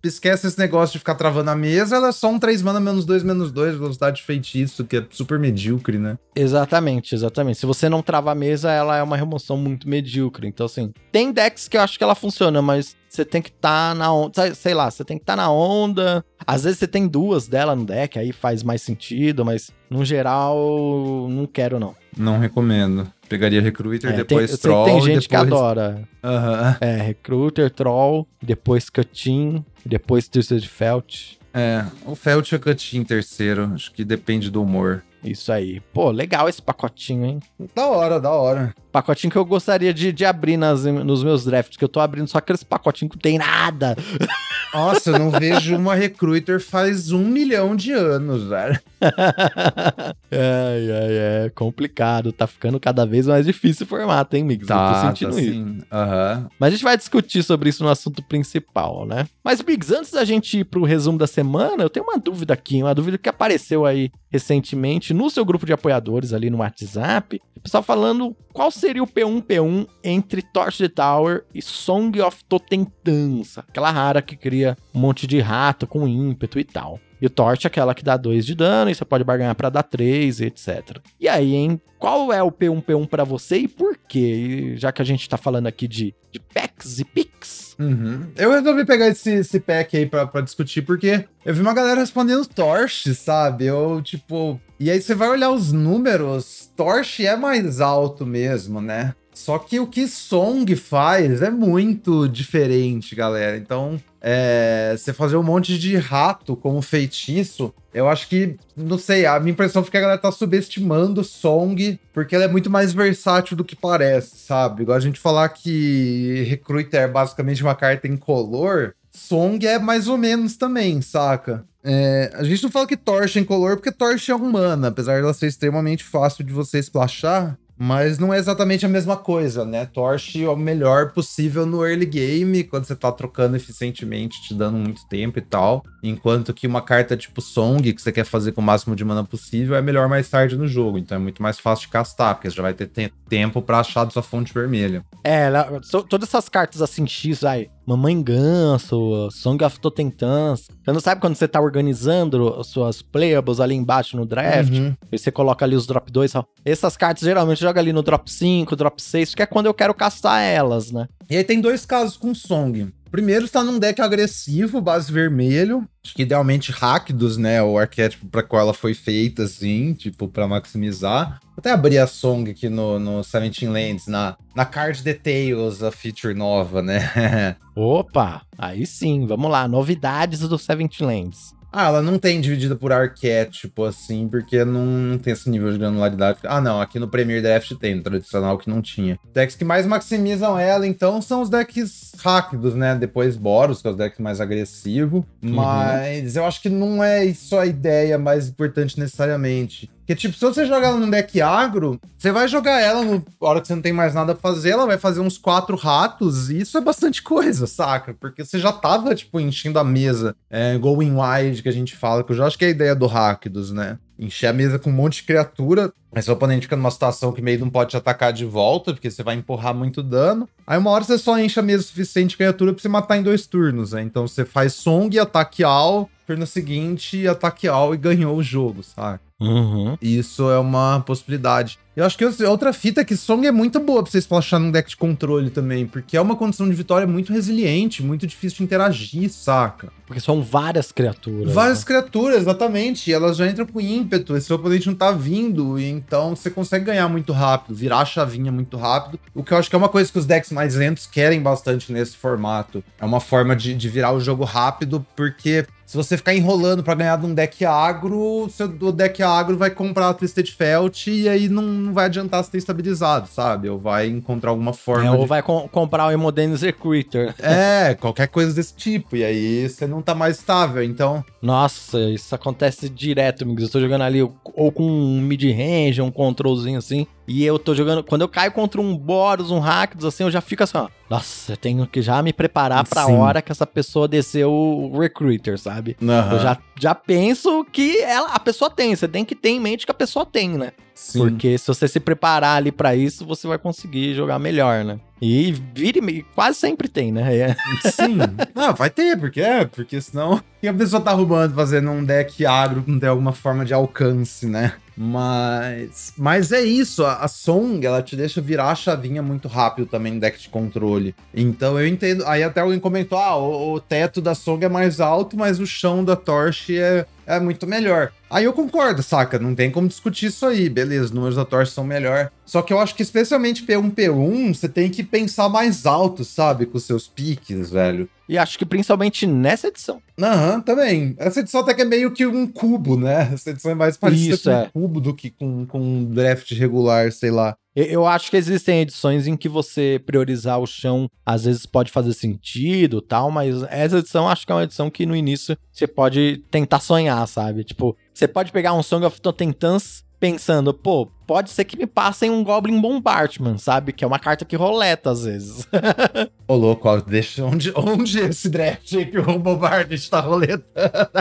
esquece esse negócio de ficar travando a mesa, ela é só um 3 mana menos 2, menos 2, velocidade de feitiço, que é super medíocre, né? Exatamente, exatamente. Se você não trava a mesa, ela é uma remoção muito medíocre. Então, assim, tem decks que eu acho que ela funciona, mas você tem que estar na onda. Sei lá, você tem que estar na onda. Às vezes você tem duas dela no deck, aí faz mais sentido, mas no geral, não quero, não. Não recomendo. Pegaria Recruiter, É, tem, depois eu sei que Troll. tem gente e que depois... adora. Aham. É, Recruiter, Troll, depois Cutin, depois Twisted Felt. É, o Felt e o Cut em terceiro. Acho que depende do humor. Isso aí. Pô, legal esse pacotinho, hein? Da hora, da hora. Pacotinho que eu gostaria de, de abrir nas, nos meus drafts, que eu tô abrindo só aqueles pacotinhos que não tem nada. <laughs> Nossa, eu não vejo uma Recruiter faz um milhão de anos, velho. <laughs> ai, ai, é complicado. Tá ficando cada vez mais difícil o formato, hein, Migs? eu tô sentindo isso. sim. Aham. Mas a gente vai discutir sobre isso no assunto principal, né? Mas, Biggs, antes da gente ir pro resumo da semana, eu tenho uma dúvida aqui, uma dúvida que apareceu aí recentemente no seu grupo de apoiadores ali no WhatsApp. O pessoal falando qual seria o P1P1 entre Torch the Tower e Song of Totentança, aquela rara que cria um monte de rato com ímpeto e tal. E o Torch é aquela que dá 2 de dano e você pode barganhar pra dar 3 e etc. E aí, hein? Qual é o P1P1 pra você e por quê? E já que a gente tá falando aqui de, de packs e picks. Uhum. Eu resolvi pegar esse, esse pack aí pra, pra discutir, porque eu vi uma galera respondendo Torch, sabe? Eu, tipo. E aí você vai olhar os números, Torch é mais alto mesmo, né? Só que o que Song faz é muito diferente, galera. Então, é, você fazer um monte de rato como feitiço, eu acho que, não sei, a minha impressão foi que a galera tá subestimando Song, porque ela é muito mais versátil do que parece, sabe? Igual a gente falar que Recruiter é basicamente uma carta incolor, Song é mais ou menos também, saca? É, a gente não fala que Torch é incolor porque Torch é um mana, apesar dela ser extremamente fácil de você splashar. Mas não é exatamente a mesma coisa, né? Torch é o melhor possível no early game, quando você tá trocando eficientemente, te dando muito tempo e tal. Enquanto que uma carta tipo Song, que você quer fazer com o máximo de mana possível, é melhor mais tarde no jogo. Então é muito mais fácil de castar, porque você já vai ter te- tempo pra achar da sua fonte vermelha. É, todas essas cartas assim, X, aí, Mamãe Ganso, Song of Totentans. Você não sabe quando você tá organizando as suas playables ali embaixo no draft? Uhum. E você coloca ali os drop 2. Essas cartas geralmente joga ali no drop 5, drop 6, que é quando eu quero castar elas, né? E aí tem dois casos com Song. Primeiro está num deck agressivo, base vermelho. Acho que idealmente Rakdos, né? O arquétipo para qual ela foi feita, assim, tipo, para maximizar. Vou até abrir a Song aqui no, no 17 Lands, na, na Card Details, a feature nova, né? <laughs> Opa, aí sim, vamos lá. Novidades do Seventh Lands. Ah, ela não tem dividida por arquétipo, assim, porque não, não tem esse nível de granularidade. Ah, não, aqui no Premier Draft tem, no tradicional que não tinha. Decks que mais maximizam ela, então, são os decks rápidos, né? Depois Boros, que é os decks mais agressivos. Mas eu acho que não é isso a ideia mais importante necessariamente. Porque, tipo, se você jogar ela num deck agro, você vai jogar ela na hora que você não tem mais nada a fazer, ela vai fazer uns quatro ratos, e isso é bastante <laughs> coisa, saca? Porque você já tava, tipo, enchendo a mesa, é, going wide, que a gente fala, que eu já acho que é a ideia do Rakdos, né? Encher a mesa com um monte de criatura, aí seu oponente fica numa situação que meio não pode te atacar de volta, porque você vai empurrar muito dano. Aí uma hora você só enche a mesa suficiente de criatura pra você matar em dois turnos, né? Então você faz Song, ataque Al, turno seguinte, ataque Al e ganhou o jogo, saca? Uhum. Isso é uma possibilidade. Eu acho que outra fita é que Song é muito boa pra você splashar num deck de controle também, porque é uma condição de vitória muito resiliente, muito difícil de interagir, saca? Porque são várias criaturas. Várias né? criaturas, exatamente. E elas já entram com ímpeto, esse seu oponente não tá vindo, então você consegue ganhar muito rápido, virar a chavinha muito rápido. O que eu acho que é uma coisa que os decks mais lentos querem bastante nesse formato. É uma forma de, de virar o jogo rápido, porque se você ficar enrolando pra ganhar de um deck agro, seu, o deck agro vai comprar a Twisted Felt e aí não, não vai adiantar se ter estabilizado, sabe? Ou vai encontrar alguma forma. É, de... ou vai com- comprar o Hemodenis Recruiter. <laughs> É, qualquer coisa desse tipo. E aí você não tá mais estável. Então, Nossa, isso acontece direto, amigos. Eu tô jogando ali ou com um mid-range, um controlzinho assim. E eu tô jogando. Quando eu caio contra um Boros, um Rakdos, assim, eu já fico assim, ó. Nossa, eu tenho que já me preparar pra Sim. hora que essa pessoa descer o Recruiter, sabe? Eu já, já penso que ela, a pessoa tem. Você tem que ter em mente que a pessoa tem, né? Sim. Porque se você se preparar ali pra isso, você vai conseguir jogar melhor, né? E vira e quase sempre tem, né? É. Sim. <laughs> Não, vai ter, porque é, porque senão. E a pessoa tá arrumando fazendo um deck agro que não tem alguma forma de alcance, né? Mas. Mas é isso, a, a Song, ela te deixa virar a chavinha muito rápido também no deck de controle. Então eu entendo. Aí até alguém comentou: ah, o, o teto da Song é mais alto, mas o chão da Torch é, é muito melhor. Aí eu concordo, saca? Não tem como discutir isso aí. Beleza, os números da Torch são melhor. Só que eu acho que, especialmente P1, P1, você tem que pensar mais alto, sabe? Com seus piques, velho. E acho que principalmente nessa edição. Aham, também. Essa edição até que é meio que um cubo, né? Essa edição é mais parecida Isso, com é. um cubo do que com, com um draft regular, sei lá. Eu- acho que existem edições em que você priorizar o chão às vezes pode fazer sentido tal, mas essa edição acho que é uma edição que no início você pode tentar sonhar, sabe? Tipo, você pode pegar um Song of Totentans pensando, pô, pode ser que me passem um Goblin Bombardment, sabe? Que é uma carta que roleta às vezes. <laughs> Ô, louco, ó, deixa. Onde, onde esse draft aí que o Bombardment tá roleta?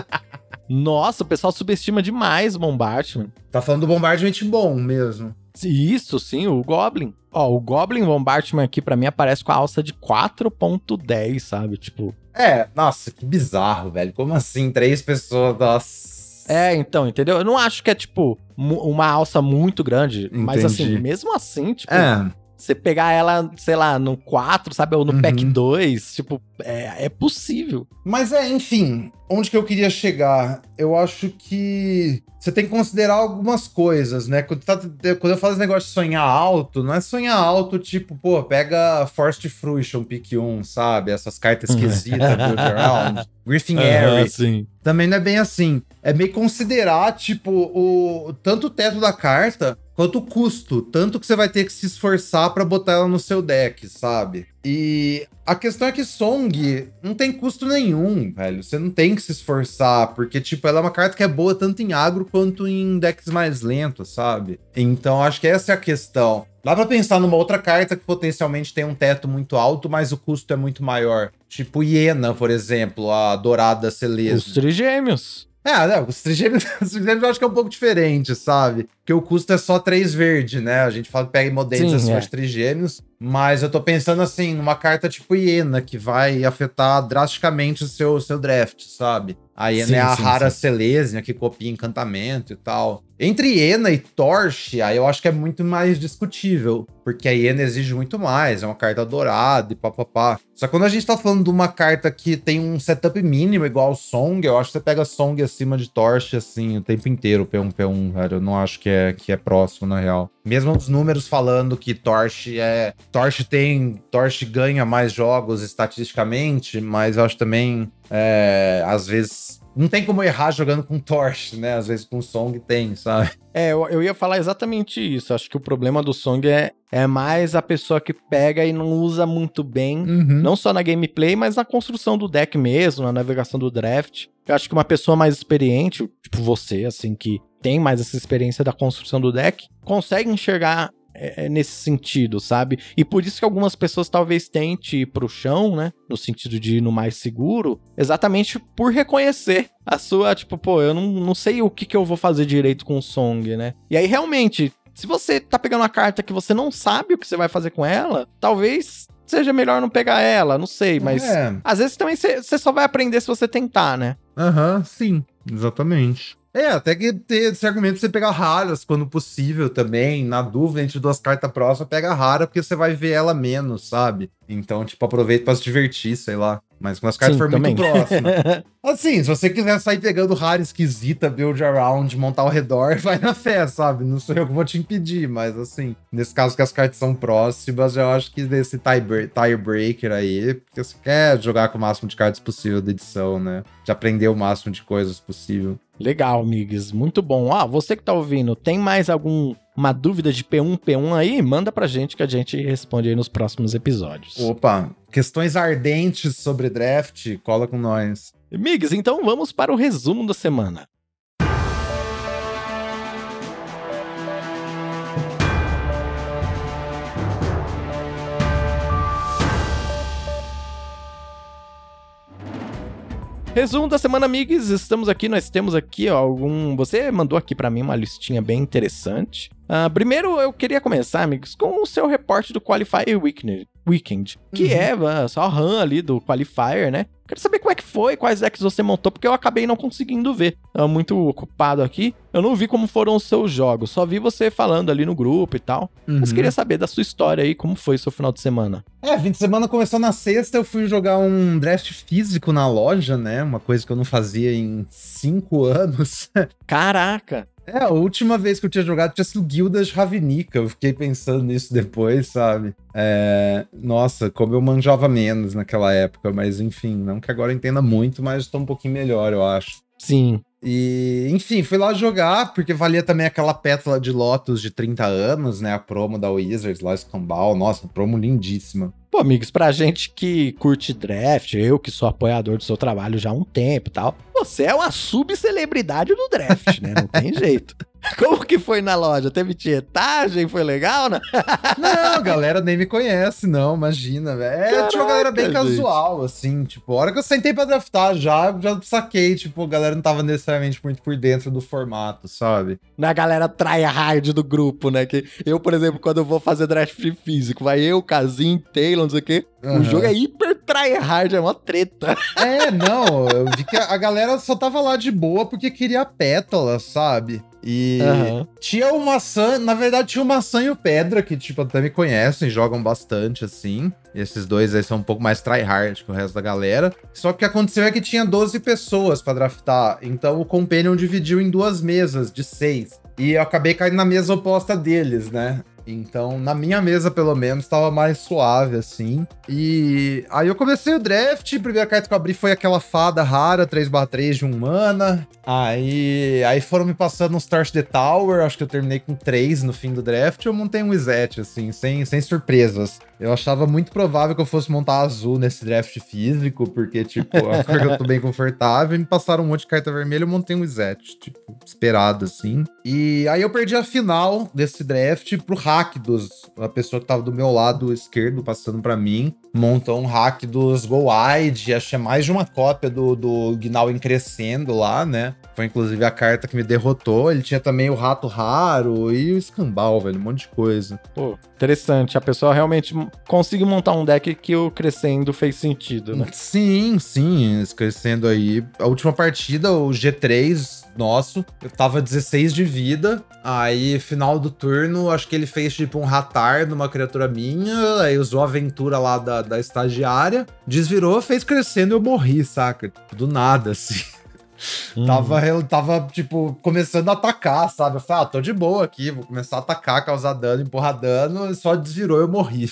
<laughs> Nossa, o pessoal subestima demais o Bombardment. Tá falando do Bombardment bom mesmo. Isso, sim, o Goblin. Ó, o Goblin Bombardment aqui pra mim aparece com a alça de 4.10, sabe? Tipo, É, nossa, que bizarro, velho. Como assim? Três pessoas. Nossa. É, então, entendeu? Eu não acho que é, tipo, uma alça muito grande, mas assim, Entendi. mesmo assim, tipo, É, você pegar ela, sei lá, no 4, sabe, ou no Uhum. pack 2, tipo, é, é possível. Mas é, enfim, onde que eu queria chegar? Eu acho que você tem que considerar algumas coisas, né? Quando, tá- quando eu falo esse negócio de sonhar alto, não é sonhar alto, tipo, pô, pega Forced Fruition, pick 1, sabe? Essas cartas esquisitas, Build Around. <laughs> Griffin Airy. sim. Também não é bem assim. É meio considerar, tipo, o tanto o teto da carta quanto o custo. Tanto que você vai ter que se esforçar pra botar ela no seu deck, sabe? E a questão é que Song não tem custo nenhum, velho. Você não tem que se esforçar, porque, tipo, ela é uma carta que é boa tanto em agro quanto em decks mais lentos, sabe? Então, acho que essa é a questão. Dá pra pensar numa outra carta que potencialmente tem um teto muito alto, mas o custo é muito maior. Tipo Iena, por exemplo, a Dourada Celeste. Os trigêmeos. É, não, os trigêmeos, os <laughs> trigêmeos eu acho que é um pouco diferente, sabe? Porque o custo é só 3 verde, né? A gente fala que pega Sim, acima é. trigêmeos. Mas eu tô pensando assim, numa carta tipo Iena, que vai afetar drasticamente o seu, seu draft, sabe? A Iena Sim, é a sim, rara sim. Selesnia, que copia encantamento e tal. Entre Iena e Torch, aí eu acho que é muito mais discutível. Porque a Iena exige muito mais, é uma carta dourada e papapá. Só que quando a gente tá falando de uma carta que tem um setup mínimo igual o Song, eu acho que você pega Song acima de Torch, assim, o tempo inteiro, P1, P1, velho. Eu não acho que é, que é próximo, na real. Mesmo os números falando que Torch é. Torch tem. Torch ganha mais jogos estatisticamente, mas eu acho também. É, às vezes. Não tem como errar jogando com Torch, né? Às vezes com Song tem, sabe? É, eu, eu ia falar exatamente isso. Acho que o problema do Song é, é mais a pessoa que pega e não usa muito bem. Uhum. Não só na gameplay, mas na construção do deck mesmo, na navegação do draft. Eu acho que uma pessoa mais experiente, tipo você, assim, que tem mais essa experiência da construção do deck, consegue enxergar é, é, nesse sentido, sabe? E por isso que algumas pessoas talvez tentem ir pro chão, né? No sentido de ir no mais seguro, exatamente por reconhecer a sua, tipo, pô, eu não, não sei o que, que eu vou fazer direito com o Song, né? E aí, realmente, se você tá pegando uma carta que você não sabe o que você vai fazer com ela, talvez seja melhor não pegar ela, não sei, mas É. às vezes também você só vai aprender se você tentar, né? Aham, sim, exatamente. É, até que ter esse argumento você pegar raras quando possível também. Na dúvida entre duas cartas próximas, pega rara, porque você vai ver ela menos, sabe? Então, tipo, aproveita pra se divertir, sei lá. Mas quando as cartas forem muito próximas. <laughs> Assim, se você quiser sair pegando rara esquisita, build around, montar ao redor, <laughs> vai na fé, sabe? Não sou eu que vou te impedir, mas assim, nesse caso que as cartas são próximas, eu acho que desse tie- tiebreaker aí, porque você quer jogar com o máximo de cartas possível da edição, né? De aprender o máximo de coisas possível. Legal, Migs. Muito bom. Ah, você que tá ouvindo, tem mais alguma dúvida de P1, P1 aí? Manda pra gente que a gente responde aí nos próximos episódios. Opa, questões ardentes sobre draft, cola com nós. Migs, então vamos para o resumo da semana. Resumo da semana, amigos. Estamos aqui, nós temos aqui ó, algum. Você mandou aqui para mim uma listinha bem interessante. Uh, primeiro, eu queria começar, amigos, com o seu reporte do Qualifier Weekend, Weekend que uhum. é uh, só a RAM ali do Qualifier, né? Quero saber como é que foi, quais decks você montou, porque eu acabei não conseguindo ver. Eu muito ocupado aqui. Eu não vi como foram os seus jogos, só vi você falando ali no grupo e tal. Uhum. Mas queria saber da sua história aí, como foi o seu final de semana. É, fim de semana começou na sexta, eu fui jogar um draft físico na loja, né? Uma coisa que eu não fazia em cinco <laughs> anos. Caraca! É, a última vez que eu tinha jogado tinha sido Guildas Ravnica. Eu fiquei pensando nisso depois, sabe? É... Nossa, como eu manjava menos naquela época, mas enfim, não que agora entenda muito, mas estou um pouquinho melhor, eu acho. Sim. E, enfim, fui lá jogar, porque valia também aquela pétala de Lotus de 30 anos, né? A promo da Wizards lá, Scambal. Nossa, promo lindíssima. Pô, amigos, pra gente que curte draft, eu que sou apoiador do seu trabalho já há um tempo e tal, você é uma subcelebridade do draft, né? Não tem jeito. <laughs> Como que foi na loja? Teve tietagem? Foi legal, né? não, a galera nem me conhece, não, imagina, velho. É, tinha uma galera bem gente. casual, assim, tipo, a hora que eu sentei pra draftar já, já saquei, tipo, a galera não tava necessariamente muito por dentro do formato, sabe? Na galera tryhard do grupo, né? Que eu, por exemplo, quando eu vou fazer draft físico, vai eu, Casim, Taylor, não sei o quê, uhum. o jogo é hiper tryhard, é uma treta. <laughs> É, não, eu vi que a galera só tava lá de boa porque queria pétala, sabe? E uhum. tinha o maçã, na verdade tinha o maçã e o pedra, que tipo até me conhecem, jogam bastante assim. E esses dois aí são um pouco mais tryhard que o resto da galera. Só que o que aconteceu é que tinha 12 pessoas para draftar, então o Companion dividiu em duas mesas de seis. E eu acabei caindo na mesa oposta deles, né? Então, na minha mesa, pelo menos, tava mais suave, assim. E aí eu comecei o draft, a primeira carta que eu abri foi aquela fada rara, 3/3 de um mana. Aí, aí foram me passando uns Torch the Tower, acho que eu terminei com 3 no fim do draft. Eu montei um Izete, assim, sem, sem surpresas. Eu achava muito provável que eu fosse montar azul nesse draft físico, porque, tipo, a cor eu tô bem confortável. Me passaram um monte de carta vermelha, eu montei um Izete, tipo, esperado, assim. E aí eu perdi a final desse draft pro hack dos. A pessoa que tava do meu lado esquerdo, passando para mim, montou um hack dos Go Wide. Achei mais de uma cópia do, do Gnawin crescendo lá, né? Foi inclusive a carta que me derrotou. Ele tinha também o Rato Raro e o Escambau, velho, um monte de coisa. Pô, interessante. A pessoa realmente conseguiu montar um deck que o crescendo fez sentido, né? Sim, sim. Crescendo aí. A última partida, o G3 nosso, eu tava 16 de vida. Aí, final do turno, acho que ele fez tipo um ratar numa criatura minha. Aí usou a aventura lá da, da estagiária. Desvirou, fez crescendo e eu morri, saca? Do nada, assim. Uhum. Tava, eu tava, tipo, começando a atacar, sabe? Eu falei, ah, tô de boa aqui, vou começar a atacar, causar dano, empurrar dano, só desvirou e eu morri.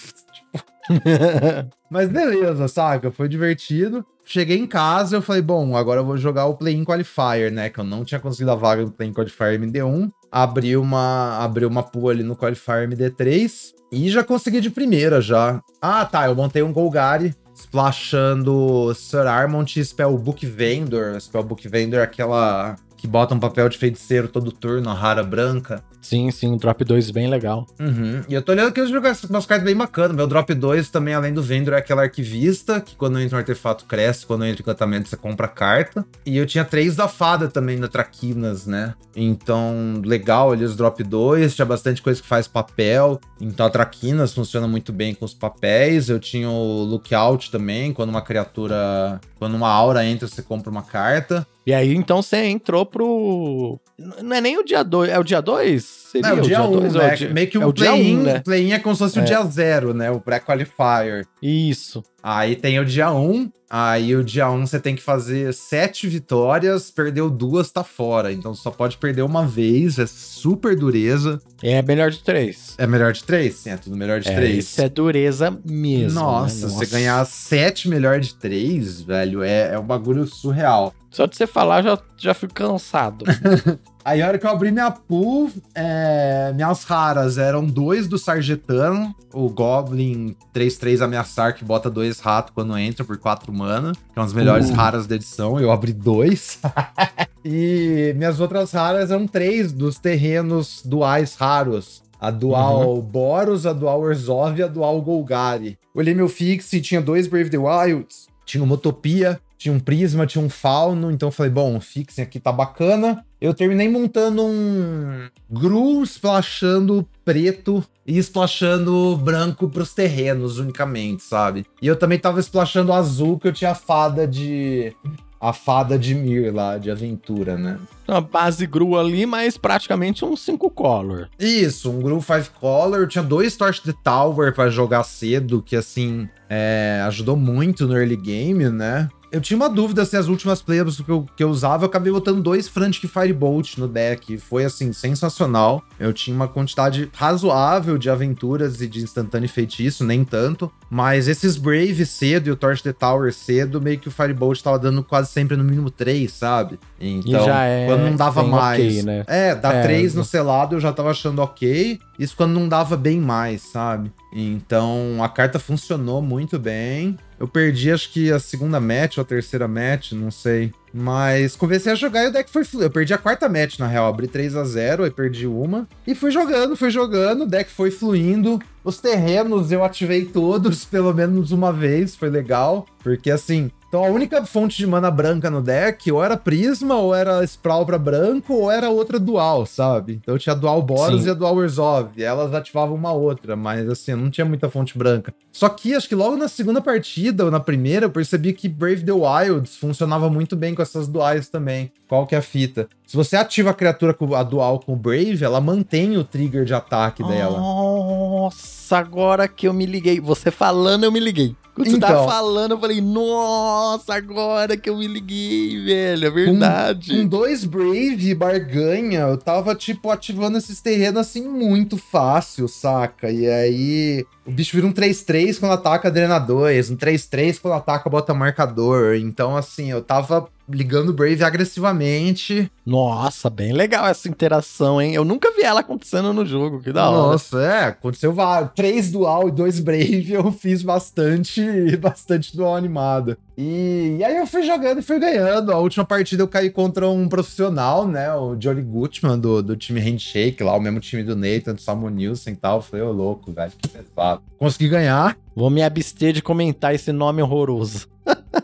<laughs> Mas beleza, saca? Foi divertido. Cheguei em casa, eu falei, bom, agora eu vou jogar o Play-in Qualifier, né? Que eu não tinha conseguido a vaga do Play-in Qualifier MD1. Abri uma, abri uma pool ali no Qualifier MD3 e já consegui de primeira já. Ah, tá, eu montei um Golgari splashando Sir Armont e Spellbook Vendor. Spellbook Vendor é aquela que bota um papel de feiticeiro todo turno, a rara branca. Sim, sim, drop 2 bem legal. Uhum. E eu tô olhando aqui os jogos, umas cartas bem bacanas. Meu drop 2 também, além do Vendor, é aquela arquivista, que quando entra um artefato cresce, quando entra encantamento você compra carta. E eu tinha três da fada também, da Traquinas, né? Então, legal ali os drop 2, tinha bastante coisa que faz papel. Então a Traquinas funciona muito bem com os papéis. Eu tinha o Lookout também, quando uma criatura. Quando uma aura entra, você compra uma carta. E aí, então, você entrou pro. Não é nem o dia 2, é o dia 2? Seria Não, é o dia 1, dois ou né? o dia- Meio que é o o dia play-in um, né? o play-in é como se fosse o É. dia 0, né? O pré-qualifier. Isso. Aí tem o dia 1, aí o dia 1 você tem que fazer sete vitórias, perdeu duas, tá fora. Então só pode perder uma vez, é super dureza. É melhor de três. É melhor de três? Sim, é tudo melhor de É, três. Isso é dureza mesmo. Nossa, né? você ganhar sete melhor de três, velho, é, é um bagulho surreal. Só de você falar, já, já fico cansado. <laughs> Aí a hora que eu abri minha pool, é, minhas raras eram dois do Sargetano, o Goblin 3-3 ameaçar, que bota dois ratos quando entra por quatro mana, que é uma das melhores Uh. raras da edição, eu abri dois. <laughs> e minhas outras raras eram três dos terrenos duais raros. A dual Boros, a dual Orzhov e a dual Golgari. Olhei meu fixe, tinha dois Brave the Wilds, tinha uma Utopia, tinha um Prisma, tinha um Fauno, então eu falei, bom, o fixing aqui tá bacana. Eu terminei montando um Gru splashando preto e splashando branco pros terrenos unicamente, sabe? E eu também tava splashando azul, que eu tinha a fada de... A fada de Mir lá, de aventura, né? Uma base gru ali, mas praticamente um 5 color. Isso, um Gru 5 Color. Eu tinha dois Torch the Tower pra jogar cedo, que assim, é, ajudou muito no early game, né? Eu tinha uma dúvida se as últimas players que eu, que eu usava, eu acabei botando dois Frantic Firebolt no deck. Foi, assim, sensacional. Eu tinha uma quantidade razoável de aventuras e de instantâneo e feitiço, nem tanto. Mas esses Brave cedo e o Torch the Tower cedo, meio que o Firebolt tava dando quase sempre no mínimo três, sabe? Então, é quando não dava mais. ok, né? É, dá É, três no no- selado eu já tava achando ok. Isso quando não dava bem mais, sabe? Então a carta funcionou muito bem. Eu perdi acho que a segunda match ou a terceira match, não sei. Mas comecei a jogar e o deck foi flu. Eu perdi a quarta match, na real. Abri 3 a 0 aí perdi uma. E fui jogando, fui jogando, o deck foi fluindo. Os terrenos eu ativei todos, <laughs> pelo menos uma vez, foi legal. Porque assim, então a única fonte de mana branca no deck, ou era Prisma, ou era Sprawl pra branco, ou era outra dual, sabe? Então tinha a dual Boros Sim. e a dual Resolve. Elas ativavam uma outra, mas assim, não tinha muita fonte branca. Só que acho que logo na segunda partida, ou na primeira, eu percebi que Brave the Wilds funcionava muito bem com essas duais também. Qual que é a fita? Se você ativa a criatura com a dual com o Brave, ela mantém o trigger de ataque dela. Nossa, agora que eu me liguei. Você falando, eu me liguei. Quando você Então. tava falando, eu falei, nossa, agora que eu me liguei, velho. É verdade. Com dois Brave e barganha, eu tava, tipo, ativando esses terrenos assim muito fácil, saca? E aí o bicho vira um 3-3 quando ataca drena 2, um 3-3 quando ataca bota marcador. Então, assim, eu tava ligando o Brave agressivamente. Nossa, bem legal essa interação, hein? Eu nunca vi ela acontecendo no jogo, que da hora. Nossa, é, aconteceu vários. Três dual e dois Brave, <laughs> eu fiz bastante, bastante dual animado. E, e aí eu fui jogando e fui ganhando. A última partida eu caí contra um profissional, né? O Johnny Gutman, do, do time Handshake, lá, o mesmo time do Nathan, do Samuel Nilson e tal. Eu falei, ô louco, velho, que pesado. Consegui ganhar. Vou me abster de comentar esse nome horroroso. <laughs>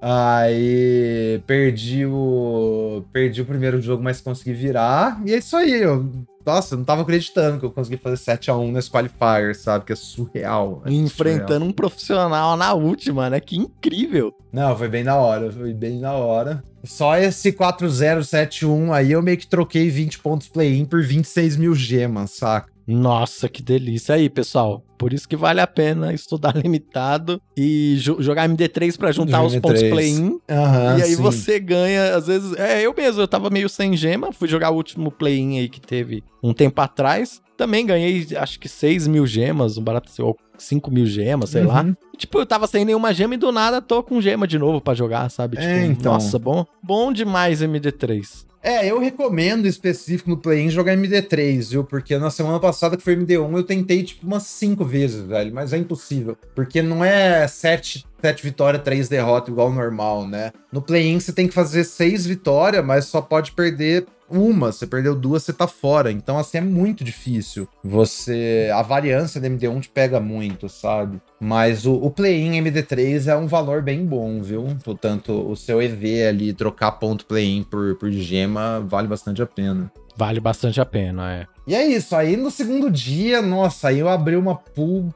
Aí perdi o. Perdi o primeiro jogo, mas consegui virar. E é isso aí. Eu, nossa, eu não tava acreditando que eu consegui fazer 7x1 nesse qualifier, sabe? Que é surreal. é Enfrentando um profissional na última, né? Que incrível. Não, foi bem na hora, foi bem na hora. Só esse 4071 aí eu meio que troquei 20 pontos play-in por 26 mil gemas, saca? Nossa, que delícia aí, pessoal. Por isso que vale a pena estudar <laughs> limitado e jo- jogar MD3 pra juntar os MD3. pontos play-in. Aham. e aí sim. você ganha, às vezes. É, eu mesmo, eu tava meio sem gema. Fui jogar o último play-in aí que teve um tempo atrás. Também ganhei, acho que 6 mil gemas, um barato, ou 5 mil gemas, sei lá. Uhum. Tipo, eu tava sem nenhuma gema e do nada tô com gema de novo pra jogar, sabe? É, Tipo, então. nossa, bom, bom demais MD3. É, eu recomendo específico no play-in jogar MD3, viu? Porque na semana passada que foi MD1 eu tentei tipo umas 5 vezes, velho, mas é impossível. Porque não é 7, 7 vitórias, 3 derrotas igual normal, né? No play-in você tem que fazer 6 vitórias, mas só pode perder uma. Você perdeu duas, você tá fora. Então, assim, é muito difícil. Você. A variância da MD1 te pega muito, sabe? Mas o, o play-in MD3 é um valor bem bom, viu? Portanto, o seu EV ali, trocar ponto play-in por, por gema, vale bastante a pena. Vale bastante a pena, é. E é isso, aí no segundo dia, nossa, aí eu abri uma pool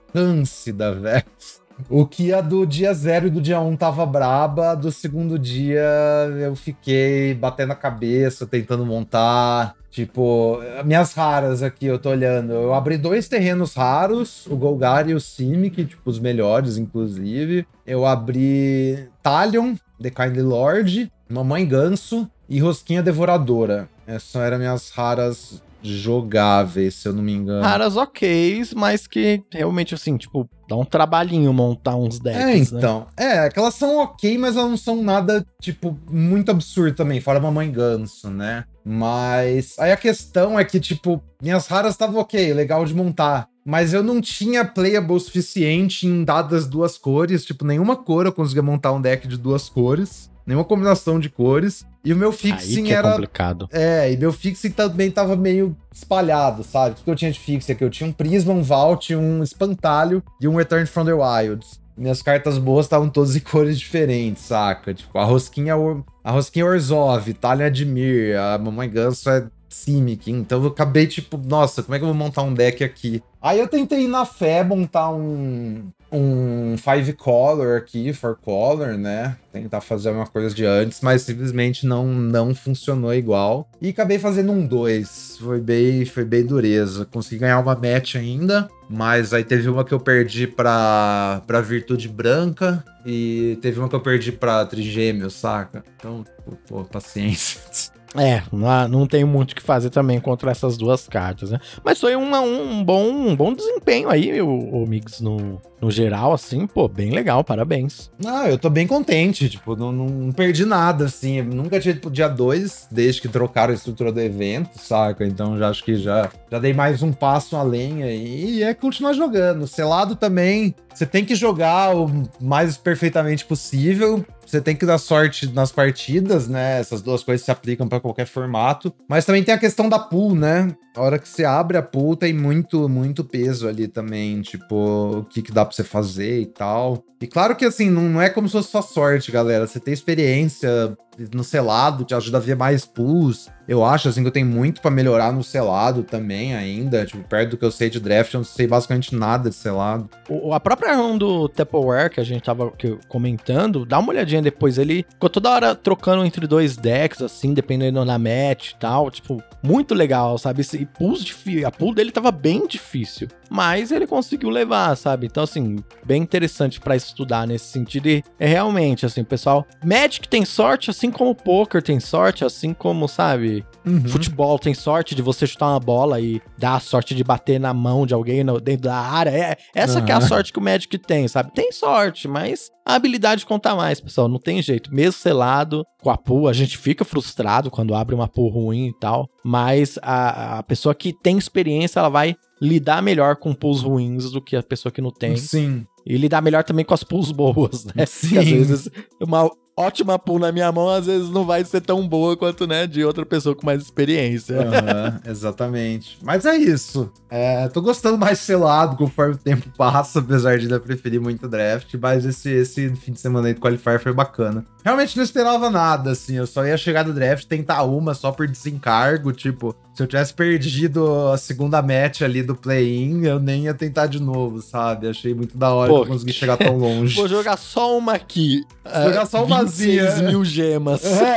da <laughs> velho. O que a do dia zero e do dia um tava braba, do segundo dia eu fiquei batendo a cabeça, tentando montar. Tipo, minhas raras aqui, eu tô olhando. Eu abri dois terrenos raros, o Golgari e o Simic, tipo, os melhores, inclusive. Eu abri Talion, The Kindly Lord, Mamãe Ganso e Rosquinha Devoradora. Essas eram minhas raras jogáveis, se eu não me engano. Raras ok, mas que realmente, assim, tipo, dá um trabalhinho montar uns decks, É, né? então. É, que elas são ok, mas elas não são nada, tipo, muito absurdo também, fora Mamãe Ganso, né? Mas aí a questão é que, tipo, minhas raras estavam ok, legal de montar. Mas eu não tinha playable suficiente em dadas duas cores, tipo, nenhuma cor eu conseguia montar um deck de duas cores, nenhuma combinação de cores. E o meu fixing é era complicado. é, e meu fixing também tava meio espalhado, sabe? O que eu tinha de fixing aqui? Eu tinha um Prisma, um Vault, um Espantalho e um Return from the Wilds. Minhas cartas boas estavam todas em <laughs> cores diferentes, saca? Tipo, a rosquinha, a rosquinha Orzhov, Talia Admir, a Mamãe Ganso é Simic. Então eu acabei tipo, nossa, como é que eu vou montar um deck aqui? Aí eu tentei ir na fé montar um um five color aqui, four color, né? Tentar fazer uma coisa de antes, mas simplesmente não não funcionou igual. E acabei fazendo um 2. Foi bem, foi bem dureza. Consegui ganhar uma match ainda, mas aí teve uma que eu perdi pra, pra Virtude Branca e teve uma que eu perdi pra Trigêmeo, saca? Então, pô, paciência. <laughs> É, não, não tem muito o que fazer também contra essas duas cartas, né? Mas foi uma- um, bom, um bom desempenho aí, o, o Mix, no, no geral, assim, pô, bem legal, parabéns. Ah, eu tô bem contente, tipo, não, não perdi nada, assim. Eu nunca tinha pro dia 2, desde que trocaram a estrutura do evento, saca? Então já acho que já, já dei mais um passo além aí e é continuar jogando. Selado também, você tem que jogar o mais perfeitamente possível. Você tem que dar sorte nas partidas, né? Essas duas coisas se aplicam pra qualquer formato. Mas também tem a questão da pool, né? A hora que você abre a pool tem muito, muito peso ali também. Tipo, o que, que dá pra você fazer e tal. E claro que assim, não, não é como se fosse só sorte, galera. Você tem experiência no selado, te ajuda a ver mais pools. Eu acho assim que eu tenho muito pra melhorar no selado também ainda. Tipo, perto do que eu sei de draft, eu não sei basicamente nada de selado. O, a própria run do Tupperware que a gente tava que comentando, dá uma olhadinha depois. Ele ficou toda hora trocando entre dois decks, assim, dependendo da match e tal. Tipo, muito legal, sabe? E pools a pool dele tava bem difícil. Mas ele conseguiu levar, sabe? Então, assim, bem interessante pra estudar nesse sentido. E é realmente, assim, pessoal. Magic tem sorte, assim como o poker tem sorte, assim como, sabe? Futebol tem sorte de você chutar uma bola e dar a sorte de bater na mão de alguém no- dentro da área. É, essa que é a sorte que o Magic tem, sabe? Tem sorte, mas a habilidade conta mais, pessoal. Não tem jeito. Mesmo selado com a pool, a gente fica frustrado quando abre uma pool ruim e tal. Mas a, a pessoa que tem experiência, ela vai lidar melhor com pools ruins do que a pessoa que não tem. Sim. E lidar melhor também com as pools boas, né? Sim. Que às vezes uma ótima pool na minha mão, às vezes não vai ser tão boa quanto, né, de outra pessoa com mais experiência. Aham, exatamente. Mas é isso. É, tô gostando mais selado conforme o tempo passa, apesar de ainda preferir muito draft. Mas esse, esse fim de semana aí do Qualifier foi bacana. Realmente não esperava nada, assim. Eu só ia chegar do draft, tentar uma só por desencargo. Tipo, se eu tivesse perdido a segunda match ali do play-in, eu nem ia tentar de novo, sabe? Achei muito da hora Pô, que eu consegui chegar tão longe. <laughs> Vou jogar só uma aqui. Jogar só uma 26 vazia. mil gemas. É.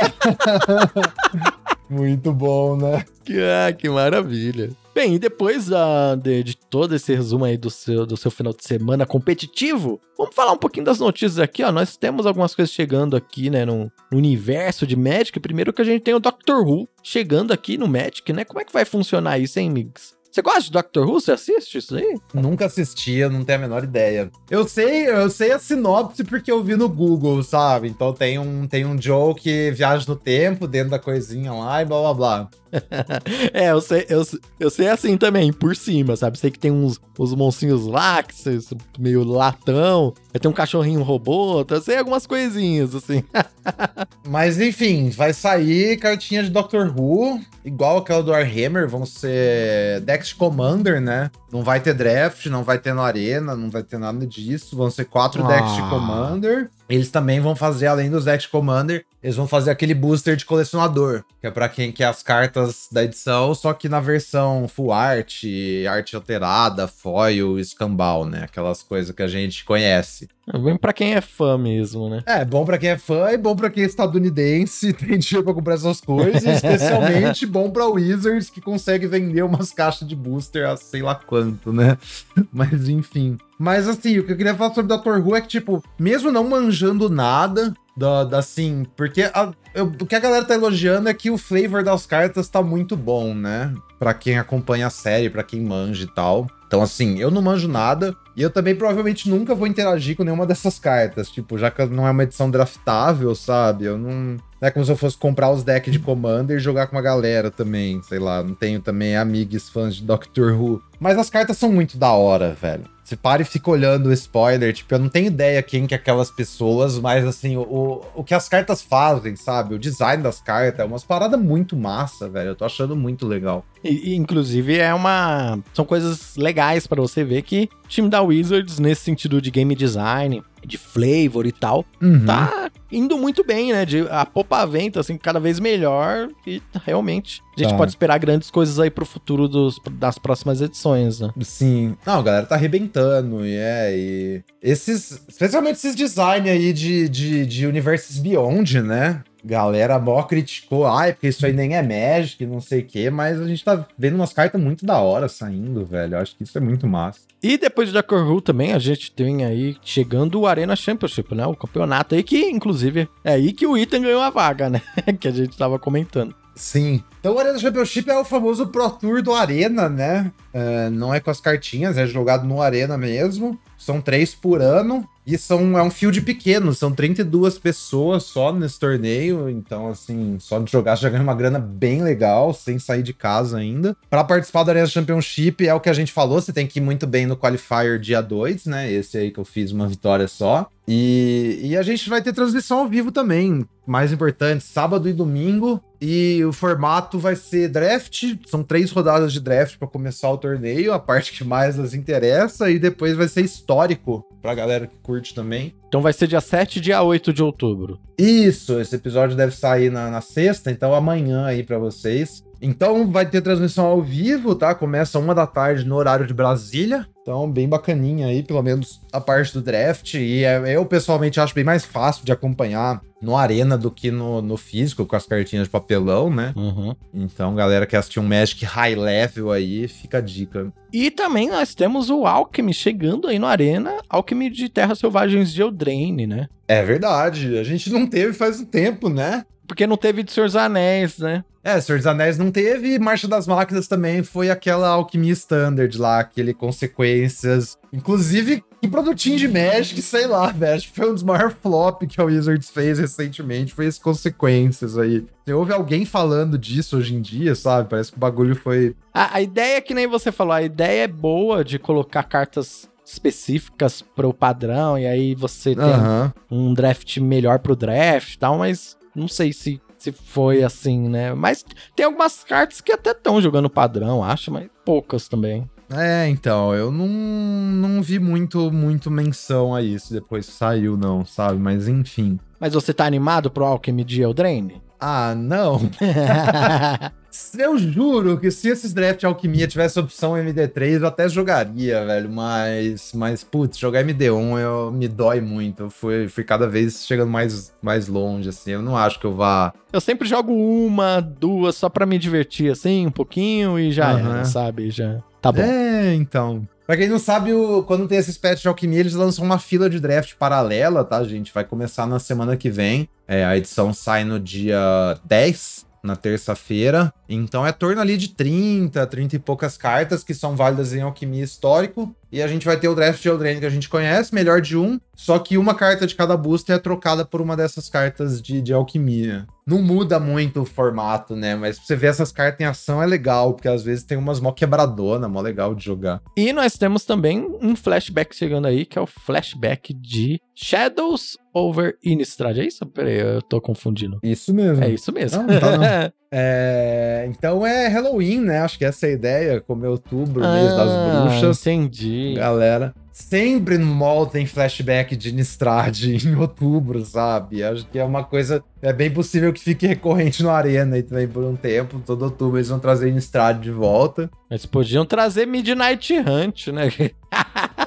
<laughs> muito bom, né? Que, ah, que maravilha. Bem, e depois ah, de, de todo esse resumo aí do seu, do seu final de semana competitivo, vamos falar um pouquinho das notícias aqui, ó. Nós temos algumas coisas chegando aqui, né, no, no universo de Magic. Primeiro que a gente tem o Doctor Who chegando aqui no Magic, né? Como é que vai funcionar isso, hein, Migs? Você gosta de Doctor Who? Você assiste isso aí? Nunca assisti, eu não tenho a menor ideia. Eu sei, eu sei a sinopse porque eu vi no Google, sabe? Então tem um, tem um Joe que viaja no tempo dentro da coisinha lá e blá blá blá. <laughs> É, eu sei, eu, eu sei assim também, por cima, sabe? Sei que tem uns, uns moncinhos lá, que são meio latão, tem um cachorrinho robô, eu sei algumas coisinhas, assim. <laughs> Mas enfim, vai sair cartinha de Doctor Who, igual aquela do Warhammer, vão ser decks de Commander, né? Não vai ter draft, não vai ter no Arena, não vai ter nada disso. Vão ser quatro Ah. decks de Commander. Eles também vão fazer, além dos Deck Commander, eles vão fazer aquele booster de colecionador, que é para quem quer as cartas da edição, só que na versão full art, arte alterada, foil, escambau, né? Aquelas coisas que a gente conhece. É bem pra quem é fã mesmo, né? É, bom pra quem é fã e bom pra quem é estadunidense, <laughs> tem dinheiro pra comprar essas coisas, e especialmente <laughs> bom pra Wizards, que consegue vender umas caixas de booster a sei lá quanto, né? <laughs> Mas enfim. Mas assim, o que eu queria falar sobre Dr. Who é que, tipo, mesmo não manjando nada, da, da assim, porque a, eu, o que a galera tá elogiando é que o flavor das cartas tá muito bom, né? Pra quem acompanha a série, pra quem manja e tal. Então, assim, eu não manjo nada. E eu também provavelmente nunca vou interagir com nenhuma dessas cartas. Tipo, já que não é uma edição draftável, sabe? Eu não. Não é como se eu fosse comprar os decks de Commander e jogar com uma galera também. Sei lá, não tenho também amigos fãs de Doctor Who. Mas as cartas são muito da hora, velho. Você para e fica olhando o spoiler, tipo, eu não tenho ideia quem que é aquelas pessoas, mas assim, o, o que as cartas fazem, sabe? O design das cartas é umas paradas muito massa, velho. Eu tô achando muito legal. E, inclusive é uma. São coisas legais para você ver que o time da Wizards, nesse sentido de game design, de flavor e tal, uhum. tá indo muito bem, né? De a popa venta, assim, cada vez melhor. E realmente a gente tá. pode esperar grandes coisas aí pro futuro dos, das próximas edições, né? Sim. Não, a galera tá arrebentando, e é. E esses. Especialmente esses design aí de, de, de Universes Beyond, né? Galera mó criticou, ai, porque isso aí nem é Magic, não sei o quê, mas a gente tá vendo umas cartas muito da hora saindo, velho. Eu acho que isso é muito massa. E depois da Who também, a gente tem aí chegando o Arena Championship, né? O campeonato aí que, inclusive, é aí que o Ethan ganhou a vaga, né? <laughs> que a gente tava comentando. Sim. Então o Arena Championship é o famoso Pro Tour do Arena, né? Uh, não é com as cartinhas, é jogado no Arena mesmo. São três por ano. E são, é um field pequeno, são 32 pessoas só nesse torneio. Então, assim, só de jogar já ganha uma grana bem legal, sem sair de casa ainda. Para participar do Arena Championship, é o que a gente falou, você tem que ir muito bem no Qualifier dia 2, né? Esse aí que eu fiz uma vitória só. E, e a gente vai ter transmissão ao vivo também. Mais importante, sábado e domingo. E o formato vai ser draft. São três rodadas de draft para começar o torneio, a parte que mais nos interessa. E depois vai ser histórico pra galera que curte também. Então vai ser dia 7 e dia 8 de outubro. Isso, esse episódio deve sair na, na sexta, então amanhã aí para vocês. Então vai ter transmissão ao vivo, tá? Começa uma da tarde no horário de Brasília. Então, bem bacaninha aí, pelo menos a parte do draft. E é, eu pessoalmente acho bem mais fácil de acompanhar no Arena do que no, no físico, com as cartinhas de papelão, né? Uhum. Então, galera que assistiu um Magic High Level aí, fica a dica. E também nós temos o Alchemy chegando aí no Arena, Alchemy de Terras Selvagens de Eldraine, né? É verdade, a gente não teve faz um tempo, né? Porque não teve de Senhor dos Anéis, né? É, Senhor dos Anéis não teve, Marcha das Máquinas também foi aquela alquimia standard lá, aquele consequências. Inclusive, que produtinho de Magic, sei lá, velho. Acho que foi um dos maiores flop que a Wizards fez recentemente, foi as consequências aí. Você ouve alguém falando disso hoje em dia, sabe? Parece que o bagulho foi. A, a ideia é que nem você falou, a ideia é boa de colocar cartas específicas pro padrão, e aí você tem uhum. um draft melhor pro draft e tal, mas não sei se, se foi assim, né? Mas tem algumas cartas que até estão jogando padrão, acho, mas poucas também. É, então, eu não, não vi muito, muito menção a isso depois saiu, não, sabe? Mas enfim. Mas você tá animado pro Alchemy de Eldraine? Ah, não. <laughs> eu juro que se esses draft alquimia tivesse opção MD3, eu até jogaria, velho. Mas, mas putz, jogar MD1 eu, me dói muito. Eu fui, fui cada vez chegando mais, mais longe, assim. Eu não acho que eu vá. Eu sempre jogo uma, duas, só pra me divertir, assim, um pouquinho e já uhum. era, sabe? Já. Tá bom. É, então. Pra quem não sabe, o, quando tem esses patches de alquimia, eles lançam uma fila de draft paralela, tá, gente? Vai começar na semana que vem. É, a edição sai no dia 10, na terça-feira. Então é torno ali de 30, 30 e poucas cartas que são válidas em alquimia histórico. E a gente vai ter o draft de Eldraine que a gente conhece, melhor de um. Só que uma carta de cada booster é trocada por uma dessas cartas de, de alquimia. Não muda muito o formato, né? Mas pra você ver essas cartas em ação é legal, porque às vezes tem umas mó quebradona, mó legal de jogar. E nós temos também um flashback chegando aí, que é o flashback de Shadows over Innistrad. É isso? Peraí, eu tô confundindo. Isso mesmo. É isso mesmo. Não, não tá não. <laughs> É, então é Halloween, né? Acho que essa é a ideia, como é outubro, mês das Ah, bruxas. Entendi. Galera, sempre no mall tem flashback de Nistrad <laughs> em outubro, sabe? Acho que é uma coisa. É bem possível que fique recorrente no Arena aí também por um tempo. Todo outubro eles vão trazer Nistrad de volta. Mas podiam trazer Midnight Hunt, né? <laughs>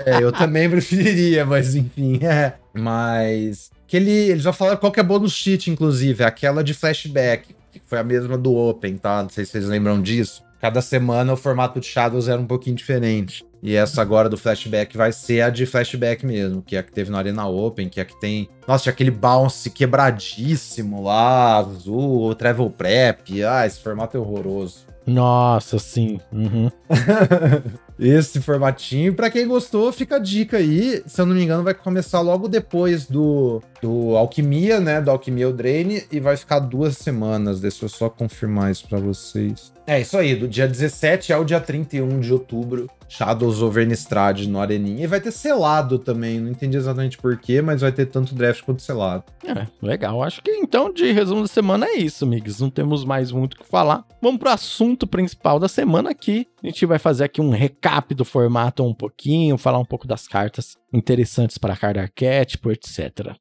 É, eu também preferiria, mas enfim, é. Mas. Que ele, eles já falaram qual que é bônus cheat, inclusive, aquela de flashback, que foi a mesma do Open, tá? Não sei se vocês lembram disso. Cada semana o formato de Shadows era um pouquinho diferente. E essa agora do flashback vai ser a de flashback mesmo, que é a que teve no Arena Open, que é a que tem. Nossa, tinha aquele bounce quebradíssimo lá, azul, o Travel Prep. Ah, esse formato é horroroso. Nossa, sim. Uhum. <laughs> Esse formatinho. Pra quem gostou, fica a dica aí. Se eu não me engano, vai começar logo depois do, do Alquimia, né? Do Alquimia Eldraine. E vai ficar duas semanas. Deixa eu só confirmar isso pra vocês. É isso aí, do dia 17 ao dia 31 de outubro. Shadows over Nistrad no Areninha. E vai ter selado também. Não entendi exatamente porquê, mas vai ter tanto draft quanto selado. É, legal. Acho que então, de resumo da semana é isso, amigos. Não temos mais muito o que falar. Vamos pro assunto principal da semana aqui. A gente vai fazer aqui um recap do formato um pouquinho, falar um pouco das cartas interessantes para cada arquétipo, etc.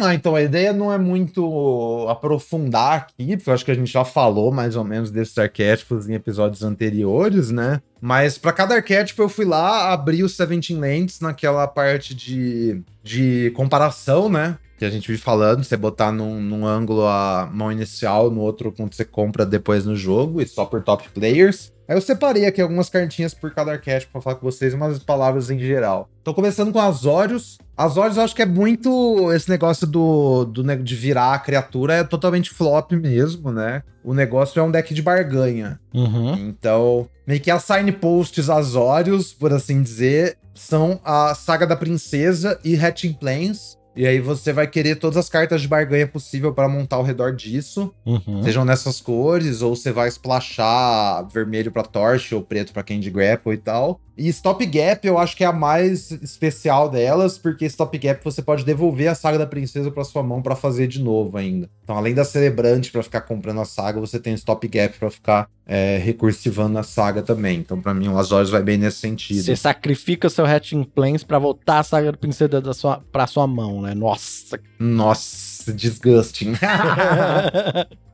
Ah, então a ideia não é muito aprofundar aqui, porque eu acho que a gente já falou mais ou menos desses arquétipos em episódios anteriores, né? Mas para cada arquétipo eu fui lá, abri os 17 Lands naquela parte de, de comparação, né? Que a gente vive falando, você botar num, num ângulo a mão inicial, no outro quando você compra depois no jogo, e só por top players. Aí eu separei aqui algumas cartinhas por cada arquétipo pra falar com vocês, umas palavras em geral. Tô começando com Azorius. Azorius eu acho que é muito esse negócio do, do de virar a criatura, é totalmente flop mesmo, né? O negócio é um deck de barganha. Uhum. Então, meio que as signposts Azorius, por assim dizer, são a Saga da Princesa e Hatching Plains. E aí você vai querer todas as cartas de barganha possível para montar ao redor disso. Uhum. Sejam nessas cores, ou você vai splashar vermelho pra Torch ou preto pra Candy Grapple e tal. E Stop Gap eu acho que é a mais especial delas, porque Stop Gap você pode devolver a saga da princesa pra sua mão pra fazer de novo ainda. Então, além da celebrante pra ficar comprando a saga, você tem Stop Gap pra ficar é, recursivando a saga também. Então, pra mim, o Azorius vai bem nesse sentido. Você sacrifica seu Hatching Plains pra voltar a saga do princesa da sua, pra sua mão, né? Nossa. Nossa, disgusting. <laughs>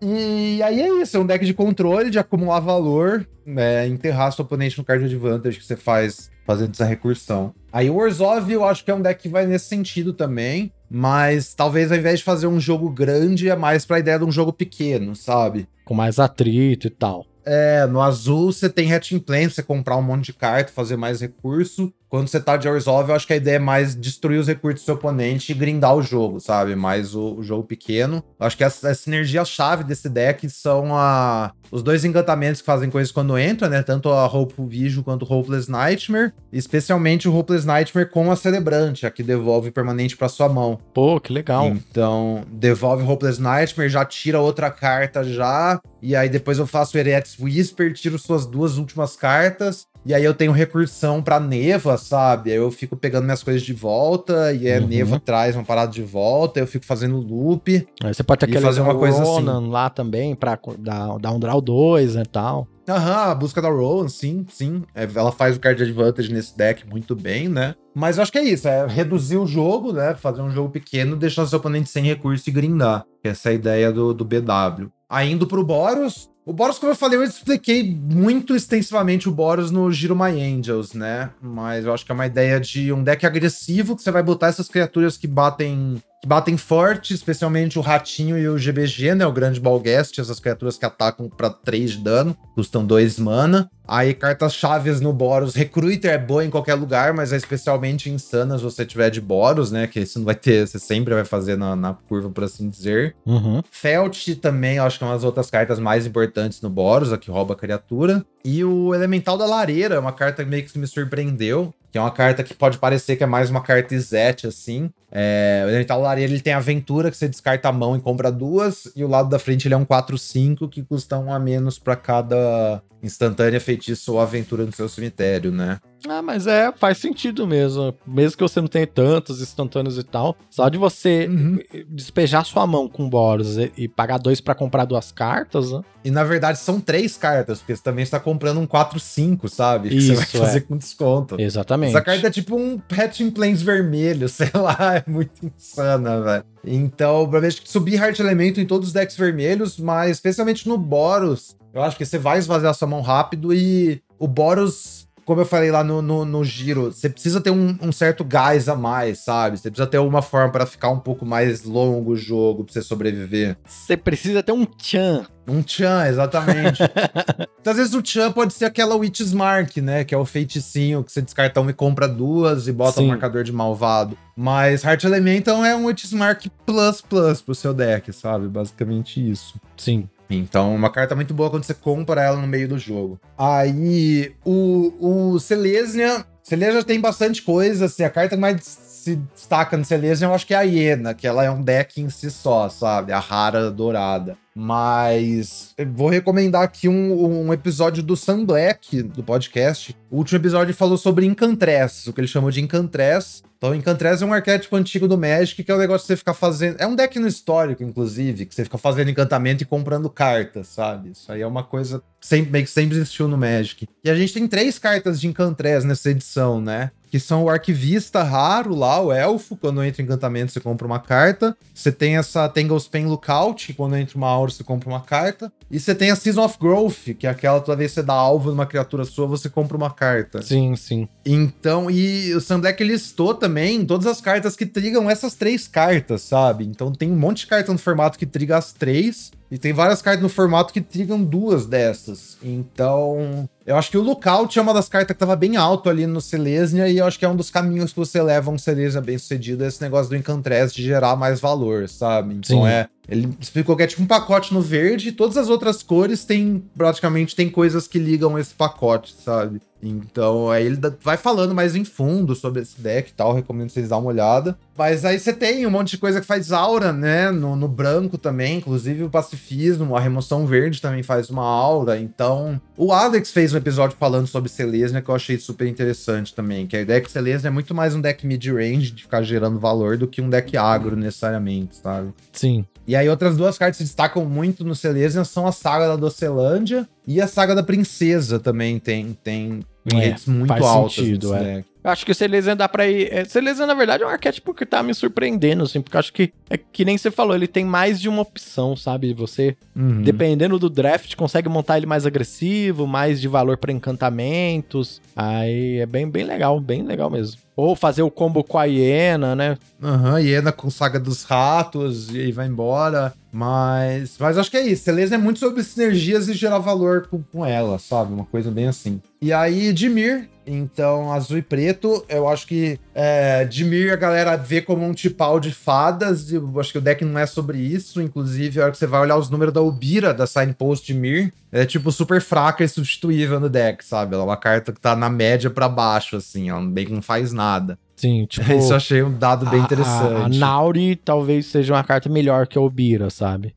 E aí é isso, é um deck de controle, de acumular valor, né, enterrar seu oponente no card advantage que você faz fazendo essa recursão. Aí o Orzhov eu acho que é um deck que vai nesse sentido também, mas talvez ao invés de fazer um jogo grande, é mais pra ideia de um jogo pequeno, sabe? Com mais atrito e tal. É, no azul você tem Hatching Plan, você comprar um monte de carta, fazer mais recurso. Quando você tá de Orzhov, eu acho que a ideia é mais destruir os recursos do seu oponente e grindar o jogo, sabe? Mais o, o jogo pequeno. Eu acho que a, a sinergia-chave desse deck são a, os dois encantamentos que fazem coisas quando entra, né? Tanto a Hopeful Vision quanto o Hopeless Nightmare. Especialmente o Hopeless Nightmare com a Celebrante, a que devolve permanente pra sua mão. Pô, que legal. Então, devolve Hopeless Nightmare, já tira outra carta já. E aí depois eu faço Eretz Whisper, tiro suas duas últimas cartas. E aí eu tenho recursão pra Neva, sabe? Aí eu fico pegando minhas coisas de volta. E a Uhum. Neva traz uma parada de volta. Eu fico fazendo loop. Aí você pode ter aquele fazer uma coisa assim. Ronan lá também pra dar, dar um draw 2 e tal. Aham, a busca da Rowan, sim, sim. É, ela faz o card advantage nesse deck muito bem, né? Mas eu acho que é isso, é reduzir o jogo, né? Fazer um jogo pequeno, deixar seu oponente sem recurso e grindar. Essa é a ideia do, do BW. Aí indo pro Boros. O Boros, como eu falei, eu expliquei muito extensivamente o Boros no Giro My Angels, né? Mas eu acho que é uma ideia de um deck agressivo que você vai botar essas criaturas que batem que batem forte, especialmente o Ratinho e o GBG, né? O Grande Balguest, essas criaturas que atacam pra 3 de dano, custam 2 mana. Aí, cartas chaves no Boros. Recruiter é boa em qualquer lugar, mas é especialmente insana se você tiver de Boros, né? Que você não vai ter, você sempre vai fazer na, na curva, por assim dizer. Uhum. Felt também, eu acho que é uma das outras cartas mais importantes no Boros, a que rouba a criatura. E o Elemental da Lareira, é uma carta meio que me surpreendeu. Que é uma carta que pode parecer que é mais uma carta Izete, assim. É, o Elemental da Lareira ele tem aventura, que você descarta a mão e compra duas. E o lado da frente ele é um 4-5, que custa um a menos pra cada instantânea, feitiço ou aventura no seu cemitério, né? Ah, mas é, faz sentido mesmo. Mesmo que você não tenha tantos instantâneos e tal, só de você Uhum. despejar sua mão com Boros e, e pagar dois pra comprar duas cartas, né? E na verdade são três cartas, porque você também está comprando um 4-5, sabe? que você vai Isso, fazer é. com desconto. Exatamente. Essa carta é tipo um Hatching Plains vermelho, <laughs> sei lá, é muito insana, velho. Então, provavelmente subir Heart Elemento em todos os decks vermelhos, mas especialmente no Boros, eu acho que você vai esvaziar sua mão rápido e o Boros, como eu falei lá no, no, no giro, você precisa ter um, um certo gás a mais, sabe? Você precisa ter uma forma para ficar um pouco mais longo o jogo, pra você sobreviver. Você precisa ter um Chan. Um Chan, exatamente. <laughs> Às vezes o Chan pode ser aquela Witch's Mark, né? Que é o feiticinho que você descarta uma e compra duas e bota Sim. um marcador de malvado. Mas Heart Elemental é um Witch's Mark plus plus pro seu deck, sabe? Basicamente isso. Sim. Então, uma carta muito boa quando você compra ela no meio do jogo. Aí, o, o Selesnya. Selesnya tem bastante coisa, assim. A carta que mais se destaca no Selesnya eu acho que é a Hiena, que ela é um deck em si só, sabe? A rara dourada. Mas vou recomendar aqui um, um episódio do Sun Black, do podcast. O último episódio falou sobre Encantress, o que ele chamou de Encantress. Então, Encantress é um arquétipo antigo do Magic, que é o negócio de você ficar fazendo. É um deck no histórico, inclusive, que você fica fazendo encantamento e comprando cartas, sabe? Isso aí é uma coisa que sempre, meio que sempre existiu no Magic. E a gente tem três cartas de Encantress nessa edição, né? Que são o Arquivista raro lá, o Elfo. Quando entra em encantamento, você compra uma carta. Você tem essa Tanglespan Lookout, que quando entra uma aura, você compra uma carta. E você tem a Season of Growth, que é aquela toda vez que você dá alvo numa criatura sua, você compra uma carta. Sim, sim. Então, e o Sam Black listou também todas as cartas que trigam essas três cartas, sabe? Então tem um monte de carta no formato que triga as três. E tem várias cartas no formato que trigam duas dessas. Então, eu acho que o Lookout é uma das cartas que tava bem alto ali no Selesnya. E eu acho que é um dos caminhos que você leva um Selesnya bem sucedido. é Esse negócio do Encantress de gerar mais valor, sabe? Então Sim. é... Ele explicou que é tipo um pacote no verde e todas as outras cores tem, praticamente, tem coisas que ligam esse pacote, sabe? Então, aí ele vai falando mais em fundo sobre esse deck e tal, recomendo vocês dar uma olhada. Mas aí você tem um monte de coisa que faz aura, né? No, no branco também, inclusive o pacifismo, a remoção verde também faz uma aura. Então, o Alex fez um episódio falando sobre Selesnya que eu achei super interessante também, que a ideia é que Selesnya é muito mais um deck mid-range de ficar gerando valor do que um deck agro necessariamente, sabe? Sim. E aí outras duas cartas que se destacam muito no Selesnya são a saga da Docelândia e a saga da Princesa também tem, tem É, rates muito sentido, nesse é. deck. Eu acho que o Selezan dá pra ir. É, na verdade, é um arquétipo que tá me surpreendendo, assim, porque eu acho que é que nem você falou, ele tem mais de uma opção, sabe? Você, Uhum. dependendo do draft, consegue montar ele mais agressivo, mais de valor pra encantamentos. Aí é bem, bem legal, bem legal mesmo. Ou fazer o combo com a hiena, né? Aham, Hiena com saga dos ratos e vai embora. Mas, mas acho que é isso. Selesnya é muito sobre sinergias e gerar valor com, com ela, sabe? Uma coisa bem assim. E aí, Dimir, então, azul e preto, eu acho que é, Dimir a galera vê como um tipal de fadas, e eu acho que o deck não é sobre isso. Inclusive, a hora que você vai olhar os números da Ubira, da Signpost Dimir, é tipo super fraca e substituível no deck, sabe? Ela é uma carta que tá na média pra baixo, assim, ela bem que não faz nada. Sim, <laughs> tipo. Isso eu achei um dado bem a- interessante. A, Nauri talvez seja uma carta melhor que a Obira, sabe?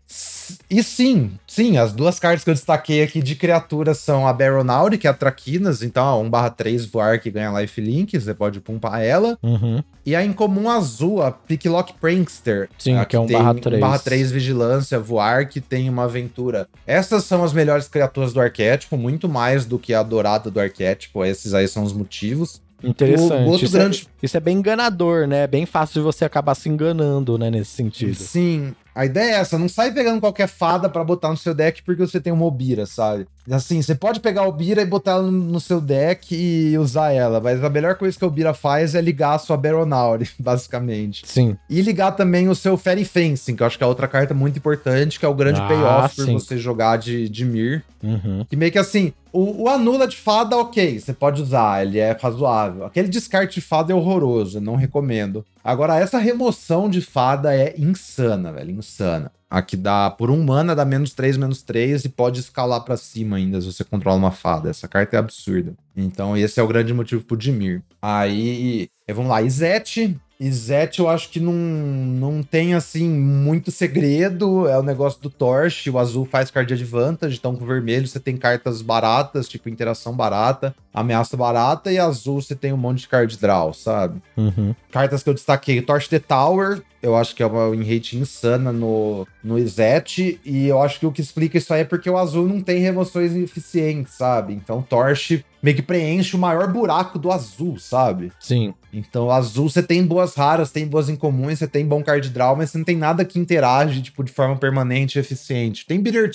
E sim, sim, as duas cartas que eu destaquei aqui de criaturas são a Baronauri, que é a Traquinas, então a 1/3 voar que ganha lifelink, você pode pumpar ela. Uhum. E a incomum azul, a Picklock Prankster. Sim, a que é um tem barra três. 1/3 vigilância, voar, que tem uma aventura. Essas são as melhores criaturas do arquétipo, muito mais do que a dourada do arquétipo, esses aí são os motivos. Interessante. Isso, grande- é, isso é bem enganador, né? É bem fácil de você acabar se enganando, né? Nesse sentido. Sim, a ideia é essa, não sai pegando qualquer fada pra botar no seu deck porque você tem uma Obira, sabe? Assim, você pode pegar a Obira e botar ela no, seu deck e usar ela, mas a melhor coisa que a Obira faz é ligar a sua Baronauri, <laughs> basicamente. Sim. E ligar também o seu Fairy Fencing, que eu acho que é outra carta muito importante, que é o grande Ah, payoff por você jogar de, de Mir. Uhum. Que meio que assim, o, o anula de fada, ok, você pode usar, ele é razoável. Aquele descarte de fada é horroroso, não recomendo. Agora, essa remoção de fada é insana, velho, insana. Aqui dá, por um mana, dá menos 3, menos 3 e pode escalar pra cima ainda se você controla uma fada. Essa carta é absurda. Então, esse é o grande motivo pro Dimir. Aí, vamos lá, Izete. Izete eu acho que não, não tem, assim, muito segredo. É o negócio do Torch. O azul faz card advantage. Então, com o vermelho você tem cartas baratas, tipo interação barata, ameaça barata. E azul você tem um monte de card draw, sabe? Uhum. Cartas que eu destaquei: Torch the Tower. Eu acho que é uma rate insana no, no Izete. E eu acho que o que explica isso aí é porque o azul não tem remoções eficientes, sabe? Então, Torch meio que preenche o maior buraco do azul, sabe? Sim. Então, azul você tem boas raras, tem boas incomuns, você tem bom card draw, mas você não tem nada que interage, tipo, de forma permanente e eficiente. Tem Bitter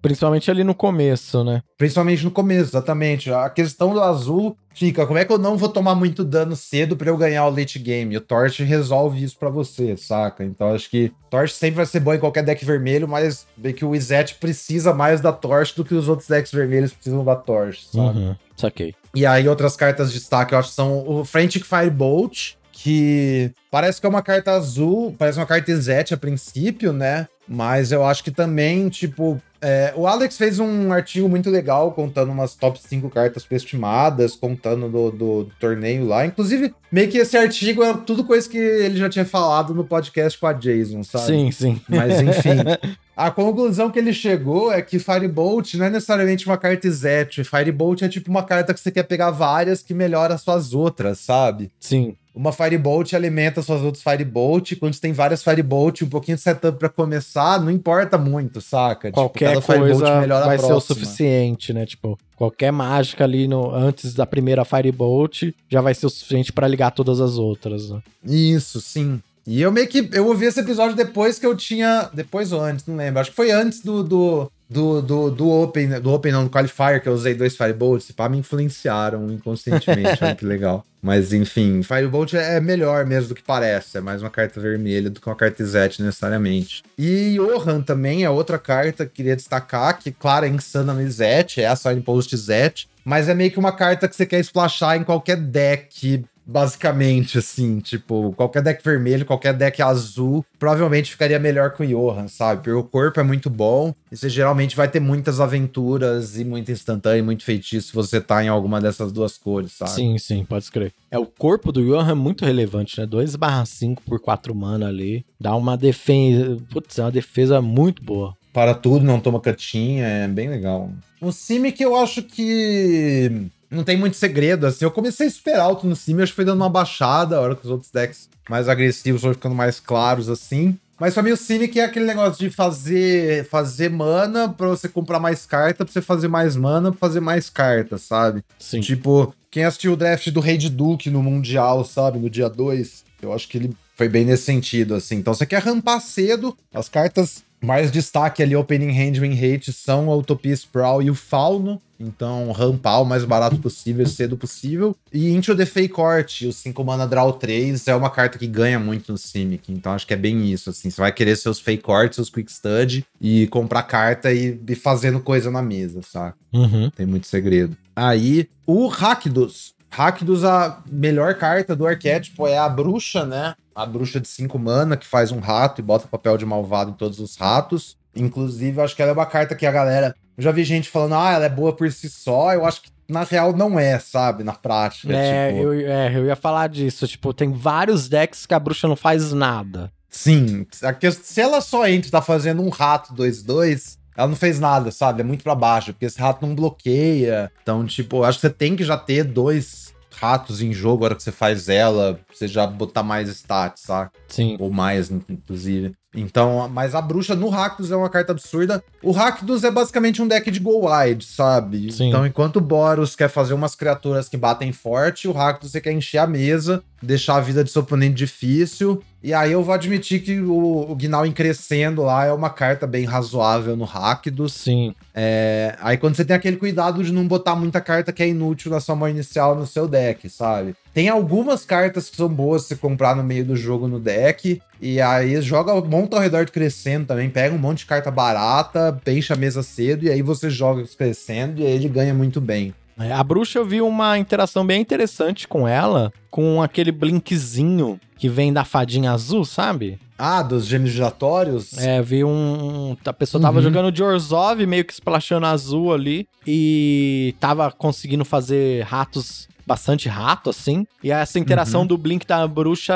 Principalmente ali no começo, né? principalmente no começo, exatamente. A questão do azul fica, como é que eu não vou tomar muito dano cedo pra eu ganhar o late game? O Torch resolve isso pra você, saca? Então, acho que Torch sempre vai ser bom em qualquer deck vermelho, mas vê que o Izete precisa mais da Torch do que os outros decks vermelhos precisam da Torch, sabe? Uhum. Saquei. E aí, outras cartas de destaque, eu acho são o Frantic Firebolt, que parece que é uma carta azul, parece uma carta Izete a princípio, né? Mas eu acho que também, tipo. é, o Alex fez um artigo muito legal contando umas top 5 cartas estimadas, contando do, do- do torneio lá. Inclusive, meio que esse artigo é tudo coisa que ele já tinha falado no podcast com a Jason, sabe? Sim, sim. Mas enfim. <laughs> A conclusão que ele chegou é que Firebolt não é necessariamente uma carta Izete. Firebolt é tipo uma carta que você quer pegar várias que melhora as suas outras, sabe? Sim. Uma Firebolt alimenta suas outras Firebolt. Quando você tem várias Firebolt, um pouquinho de setup pra começar, não importa muito, saca? Tipo, Qualquer Firebolt coisa melhora a vai ser o suficiente, né? Tipo, qualquer mágica ali no, antes da primeira Firebolt já vai ser o suficiente pra ligar todas as outras, né? Isso, sim. E eu meio que. Eu ouvi esse episódio depois que eu tinha. Depois ou antes, não lembro. Acho que foi antes do. do do, do, do Open, do Open não, do Qualifier, que eu usei dois Firebolts, pá, me influenciaram inconscientemente, <laughs> olha que legal. Mas enfim, Firebolt é melhor mesmo do que parece, é mais uma carta vermelha do que uma carta Zet necessariamente. E Johan também é outra carta que queria destacar, que claro, é insana no Zet, é a Signpost Zet, mas é meio que uma carta que você quer splashar em qualquer deck basicamente, assim, tipo, qualquer deck vermelho, qualquer deck azul, provavelmente ficaria melhor com o Johan, sabe? Porque o corpo é muito bom e você geralmente vai ter muitas aventuras e muito instantâneo, muito feitiço se você tá em alguma dessas duas cores, sabe? Sim, sim, pode escrever. É, o corpo do Johan é muito relevante, né? 2 5 por 4 mana ali. Dá uma defesa. Putz, é uma defesa muito boa. Para tudo, não toma catinha, é bem legal. O Simic eu acho que não tem muito segredo, assim. Eu comecei super alto no Simic, acho que foi dando uma baixada, a hora que os outros decks mais agressivos foram ficando mais claros, assim. Mas pra mim o Simic é aquele negócio de fazer, fazer mana pra você comprar mais carta, pra você fazer mais mana, pra fazer mais carta, sabe? Sim. Tipo, quem assistiu o draft do Rei de Duke no Mundial, sabe, no dia 2, eu acho que ele foi bem nesse sentido, assim. Então você quer rampar cedo, as cartas mais destaque ali, Opening Hand Win Rate, são a Utopia Sprawl e o Fauno. Então, rampar o mais barato possível, cedo possível. E Into the Fake Court, o 5 mana Draw 3, é uma carta que ganha muito no Simic. Então, acho que é bem isso, assim. Você vai querer seus Fake Court, seus Quick Stud, e comprar carta e ir fazendo coisa na mesa, saca? Uhum. Tem muito segredo. Aí, o Rakdos. Rakdos, a melhor carta do arquétipo é a bruxa, né? A bruxa de 5 mana, que faz um rato e bota papel de malvado em todos os ratos. Inclusive, eu acho que ela é uma carta que a galera. Eu já vi gente falando, ah, ela é boa por si só. Eu acho que na real não é, sabe? Na prática. É, tipo... eu, é, eu ia falar disso. Tipo, tem vários decks que a bruxa não faz nada. Sim. a que- Se ela só entra e tá fazendo um rato 2-2, ela não fez nada, sabe? É muito pra baixo, porque esse rato não bloqueia. Então, tipo, eu acho que você tem que já ter dois ratos em jogo na hora que você faz ela, pra você já botar mais stats, sabe? Sim. Ou mais, inclusive. Então, mas a bruxa no Rakdos é uma carta absurda. O Rakdos é basicamente um deck de Go Wide, sabe? Sim. Então, enquanto o Boros quer fazer umas criaturas que batem forte, o Rakdos você quer encher a mesa, deixar a vida de seu oponente difícil. E aí eu vou admitir que o, o Gnawing crescendo lá é uma carta bem razoável no Rakdos. Sim. É, aí quando você tem aquele cuidado de não botar muita carta que é inútil na sua mão inicial no seu deck, sabe? Tem algumas cartas que são boas se comprar no meio do jogo no deck. E aí joga, monta ao redor do crescendo também, pega um monte de carta barata, enche a mesa cedo, e aí você joga os crescendo e aí ele ganha muito bem. É, A bruxa eu vi uma interação bem interessante com ela, com aquele blinkzinho que vem da fadinha azul, sabe? Ah, dos gêmeos giratórios? É, vi um. A pessoa tava Uhum. jogando de Orzhov, meio que splashando azul ali, e tava conseguindo fazer ratos bastante rato, assim. E essa interação Uhum. do Blink da bruxa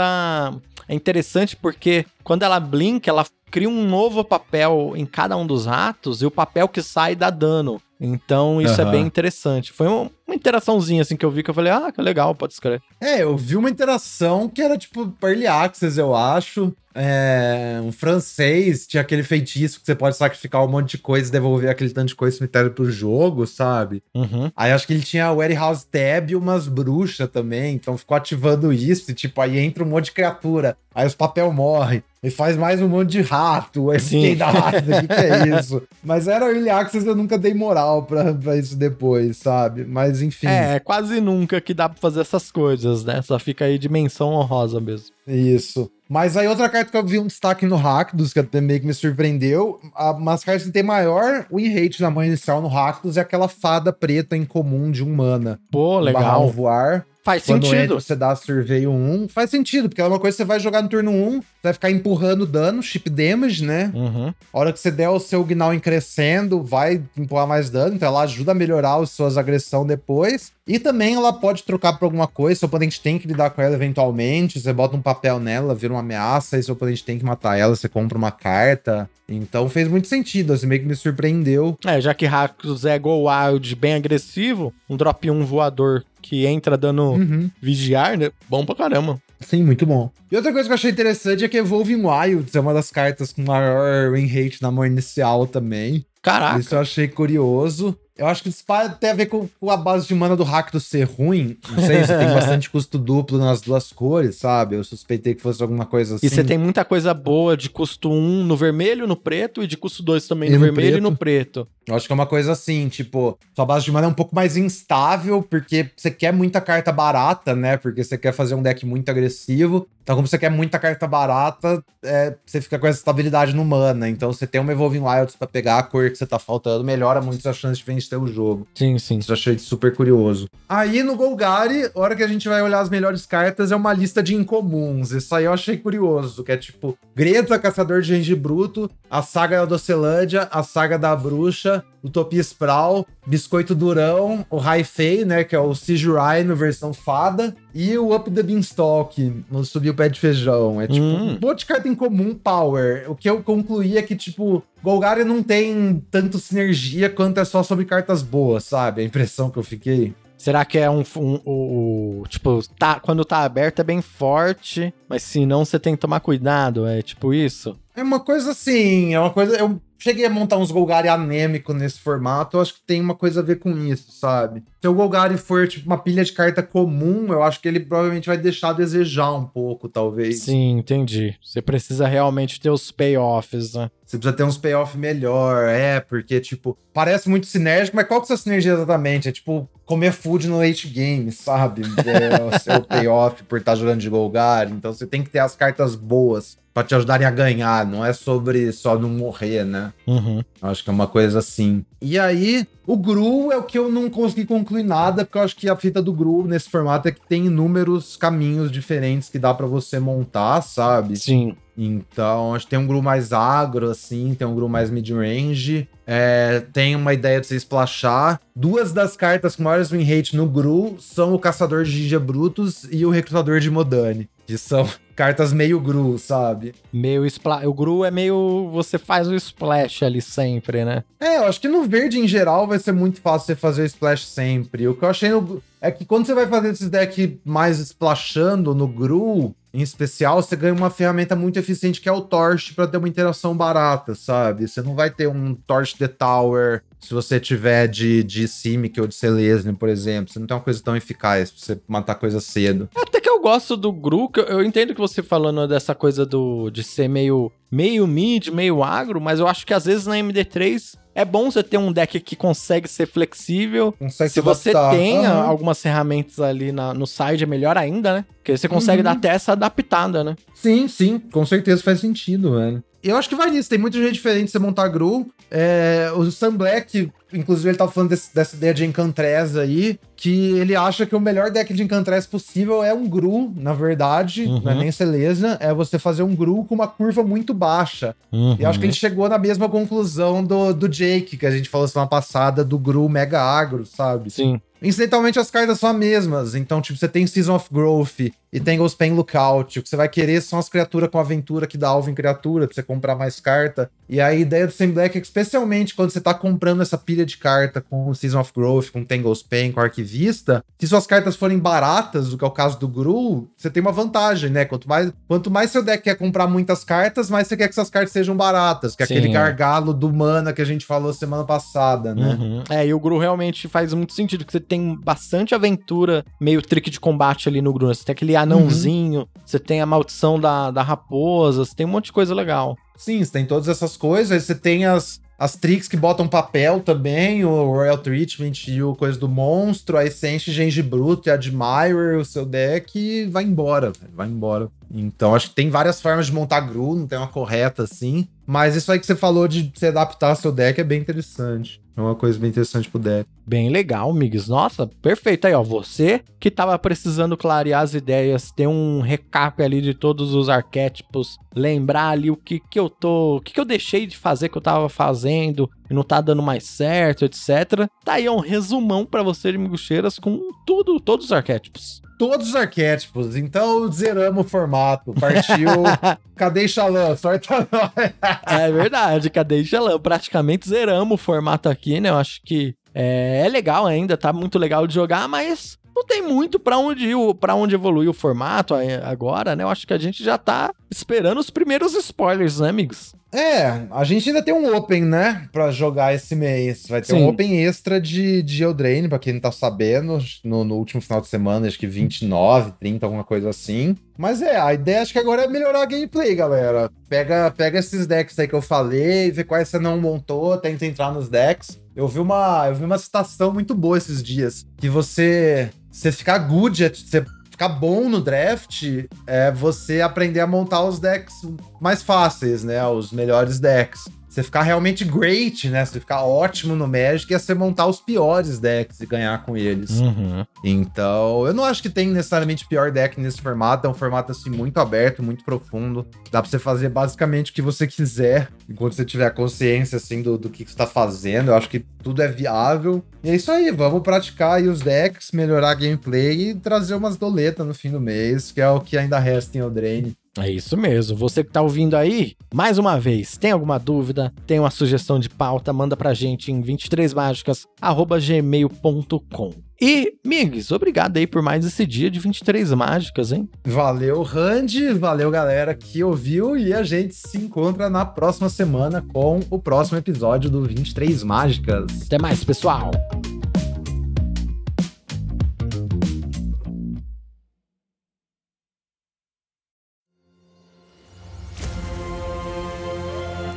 é interessante porque quando ela blink, ela cria um novo papel em cada um dos ratos e o papel que sai dá dano. Então isso é Aham. bem interessante. Foi um- uma interaçãozinha assim que eu vi que eu falei, ah, que legal, pode escrever. É, eu vi uma interação que era tipo Early Access, eu acho. É, um francês tinha aquele feitiço que você pode sacrificar um monte de coisa e devolver aquele tanto de coisa cemitério pro jogo, sabe? Uhum. Aí acho que ele tinha o Warehouse Tab e umas bruxas também, então ficou ativando isso, e tipo, aí entra um monte de criatura, aí os papel morrem, e faz mais um monte de rato, aí Sim. fiquei da o que, que é <laughs> isso? Mas era Early Access, eu nunca dei moral pra, pra isso depois, sabe? Mas enfim, É, quase nunca que dá pra fazer essas coisas, né? Só fica aí dimensão honrosa mesmo. isso. Mas aí outra carta que eu vi um destaque no Rakdos, que até meio que me surpreendeu, a, umas cartas que tem maior win rate na mão inicial no Rakdos é aquela fada preta em comum de um mana. Pô, Barrar um legal. voar. Faz Quando entra, sentido. você dá surveio 1. Faz sentido, porque é uma coisa que você vai jogar no turno 1, você vai ficar empurrando dano, chip damage, né? Uhum. A hora que você der o seu Gnaw em crescendo, vai empurrar mais dano, então ela ajuda a melhorar as suas agressão depois. E também ela pode trocar por alguma coisa, seu oponente tem que lidar com ela eventualmente, você bota um papel nela, vira uma ameaça, e seu oponente tem que matar ela, você compra uma carta. Então fez muito sentido, assim, meio que me surpreendeu. É, já que Rakdos é Go Wild bem agressivo, um drop 1 voador que entra dando Uhum. vigiar, né? Bom pra caramba. Sim, muito bom. E outra coisa que eu achei interessante é que Evolving Wilds é uma das cartas com maior win rate na mão inicial também. Caraca. Isso eu achei curioso. Eu acho que isso pode ter a ver com, com a base de mana do Rakdo ser ruim. Não sei se tem <laughs> bastante custo duplo nas duas cores, sabe? Eu suspeitei que fosse alguma coisa assim. E você tem muita coisa boa de custo 1 no vermelho, no preto, e de custo 2 também E no no vermelho e preto. no preto. Eu acho que é uma coisa assim, tipo, sua base de mana é um pouco mais instável, porque você quer muita carta barata, né? Porque você quer fazer um deck muito agressivo. Então, como você quer muita carta barata, é, você fica com essa estabilidade no mana. Então, você tem uma Evolving Wilds pra pegar a cor que você tá faltando, melhora muito a chance de vencer o jogo. Sim, sim. Isso eu achei super curioso. Aí no Golgari, a hora que a gente vai olhar as melhores cartas, é uma lista de incomuns. Isso aí eu achei curioso, que é tipo Greta, Caçador de Genji Bruto, a Saga da Docelândia, a Saga da Bruxa, Utopia Sprawl, Biscoito Durão, o Haifei, né, que é o Sijurai no versão fada, e o Up the Beanstalk, no Subir o Pé de Feijão. É tipo Hum. um monte de carta em comum, Power. O que eu concluí é que, tipo, Golgari não tem tanto sinergia quanto é só sobre cartas boas, sabe? A impressão que eu fiquei. Será que é um, um- o, o- tipo, tá, quando tá aberto é bem forte, mas se não você tem que tomar cuidado, é tipo isso? É uma coisa assim, é uma coisa. Eu cheguei a montar uns Golgari anêmico nesse formato, eu acho que tem uma coisa a ver com isso, sabe? Se o Golgari for tipo uma pilha de carta comum, eu acho que ele provavelmente vai deixar a desejar um pouco, talvez. Sim, entendi. Você precisa realmente ter os payoffs, né? Você precisa ter uns payoff melhor, é, porque, tipo, parece muito sinérgico, mas qual que é a sinergia exatamente? É tipo comer food no late game, sabe? É o seu <laughs> payoff por estar jogando de Golgari. Então você tem que ter as cartas boas pra te ajudarem a ganhar, não é sobre só não morrer, né? Uhum. Acho que é uma coisa assim. E aí, o Gru é o que eu não consegui concluir nada, porque eu acho que a fita do Gru nesse formato é que tem inúmeros caminhos diferentes que dá pra você montar, sabe? Sim. Então, acho que tem um Gru mais agro, assim, tem um Gru mais mid-range. É, tem uma ideia de você splashar. Duas das cartas com maiores win rate no Gru são o Caçador de Giga Brutus e o Recrutador de Modani. Que são <laughs> cartas meio Gru, sabe? Meio splash. O Gru é meio. Você faz o splash ali sempre, né? É, eu acho que no verde em geral vai ser muito fácil você fazer o splash sempre. O que eu achei no, é que quando você vai fazer esses decks mais splashando no Gru, em especial, você ganha uma ferramenta muito eficiente que é o Torch pra ter uma interação barata, sabe? Você não vai ter um Torch the Tower se você tiver de, de Simic ou de Selesny, por exemplo. Você não tem uma coisa tão eficaz pra você matar coisa cedo. Até que eu gosto do Gru, que eu, eu entendo que você falando dessa coisa do de ser meio, meio mid, meio agro, mas eu acho que às vezes na MD3 é bom você ter um deck que consegue ser flexível. Consegue Se você adaptar. tem Aham. algumas ferramentas ali na- no side, é melhor ainda, né? Porque você consegue Uhum. dar até essa adaptada, né? Sim, sim, com certeza faz sentido, velho. Eu acho que vai nisso, tem muita gente diferente de você montar Gru. É, o Sam Black, inclusive, ele tava falando desse- dessa ideia de Encantress aí, que ele acha que o melhor deck de Encantress possível é um Gru, na verdade, Uhum. não é nem Selesna, é você fazer um Gru com uma curva muito baixa. E eu acho que ele chegou na mesma conclusão do, do Jake, que a gente falou semana passada, do Gru Mega Agro, sabe? Sim. incidentalmente as cartas são as mesmas. Então, tipo, você tem Season of Growth e tem Ghost Pain Lookout. O que você vai querer são as criaturas com aventura que dá alvo em criatura, pra você comprar mais carta. E a ideia do Sam Black é que, especialmente quando você tá comprando essa pilha de carta com Season of Growth, com Tangle's Pain, com Arquivista, se suas cartas forem baratas, o que é o caso do Gru, você tem uma vantagem, né? Quanto mais, quanto mais seu deck quer comprar muitas cartas, mais você quer que essas cartas sejam baratas, que é Sim. aquele gargalo do mana que a gente falou semana passada, né? Uhum. É, e o Gru realmente faz muito sentido, que você tem bastante aventura, meio trick de combate ali no Gru. né? Você tem aquele anãozinho, você tem a maldição da, da raposa, você tem um monte de coisa legal. Sim, você tem todas essas coisas. Você tem as, as tricks que botam papel também, o Royal Treatment e o coisa do monstro. Aí enche Genji Bruto e Admire o seu deck e vai embora, vai embora. Então acho que tem várias formas de montar Gru, não tem uma correta assim. Mas isso aí que você falou de se adaptar ao seu deck é bem interessante. É uma coisa bem interessante pro deck. Bem legal, Migs. Nossa, perfeito aí, ó. Você que tava precisando clarear as ideias, ter um recap ali de todos os arquétipos, lembrar ali o que que eu tô, o que que eu deixei de fazer que eu tava fazendo e não tá dando mais certo, etc. Tá aí ó, um resumão pra você de Miguxeiras com tudo, todos os arquétipos. Todos os arquétipos. Então zeramos o formato. Partiu. <laughs> Cadê Xalã? Sorte a nós. É verdade, cadê Xalã? Praticamente zeramos o formato aqui, né? Eu acho que é, é legal ainda, tá muito legal de jogar, mas não tem muito pra onde ir, para onde evoluir o formato agora, né? Eu acho que a gente já tá esperando os primeiros spoilers, né, amigos? É, a gente ainda tem um Open, né? Pra jogar esse mês. Vai ter Sim. um Open extra de, de Eldraine, pra quem não tá sabendo, no, no último final de semana, acho que 29, 30, alguma coisa assim. Mas é, a ideia acho que agora é melhorar a gameplay, galera. Pega, pega esses decks aí que eu falei, vê quais você não montou, tenta entrar nos decks. Eu vi uma, eu vi uma citação muito boa esses dias, que você, você ficar good, at- você ficar bom no draft, é você aprender a montar os decks mais fáceis, né? Os melhores decks. Você ficar realmente great, né? Você ficar ótimo no Magic é você montar os piores decks e ganhar com eles. Uhum. Então, eu não acho que tem necessariamente pior deck nesse formato. É um formato assim muito aberto, muito profundo. Dá pra você fazer basicamente o que você quiser, enquanto você tiver consciência assim do, do que, que você tá fazendo. Eu acho que tudo é viável. E é isso aí, vamos praticar aí os decks, melhorar a gameplay e trazer umas doletas no fim do mês, que é o que ainda resta em Eldraine. É isso mesmo. Você que tá ouvindo aí, mais uma vez, tem alguma dúvida, tem uma sugestão de pauta, manda pra gente em 23mágicas@gmail.com. E, Migs, obrigado aí por mais esse dia de 23 mágicas, hein? Valeu, Randy. Valeu, galera que ouviu. E a gente se encontra na próxima semana com o próximo episódio do 23 Mágicas. Até mais, pessoal.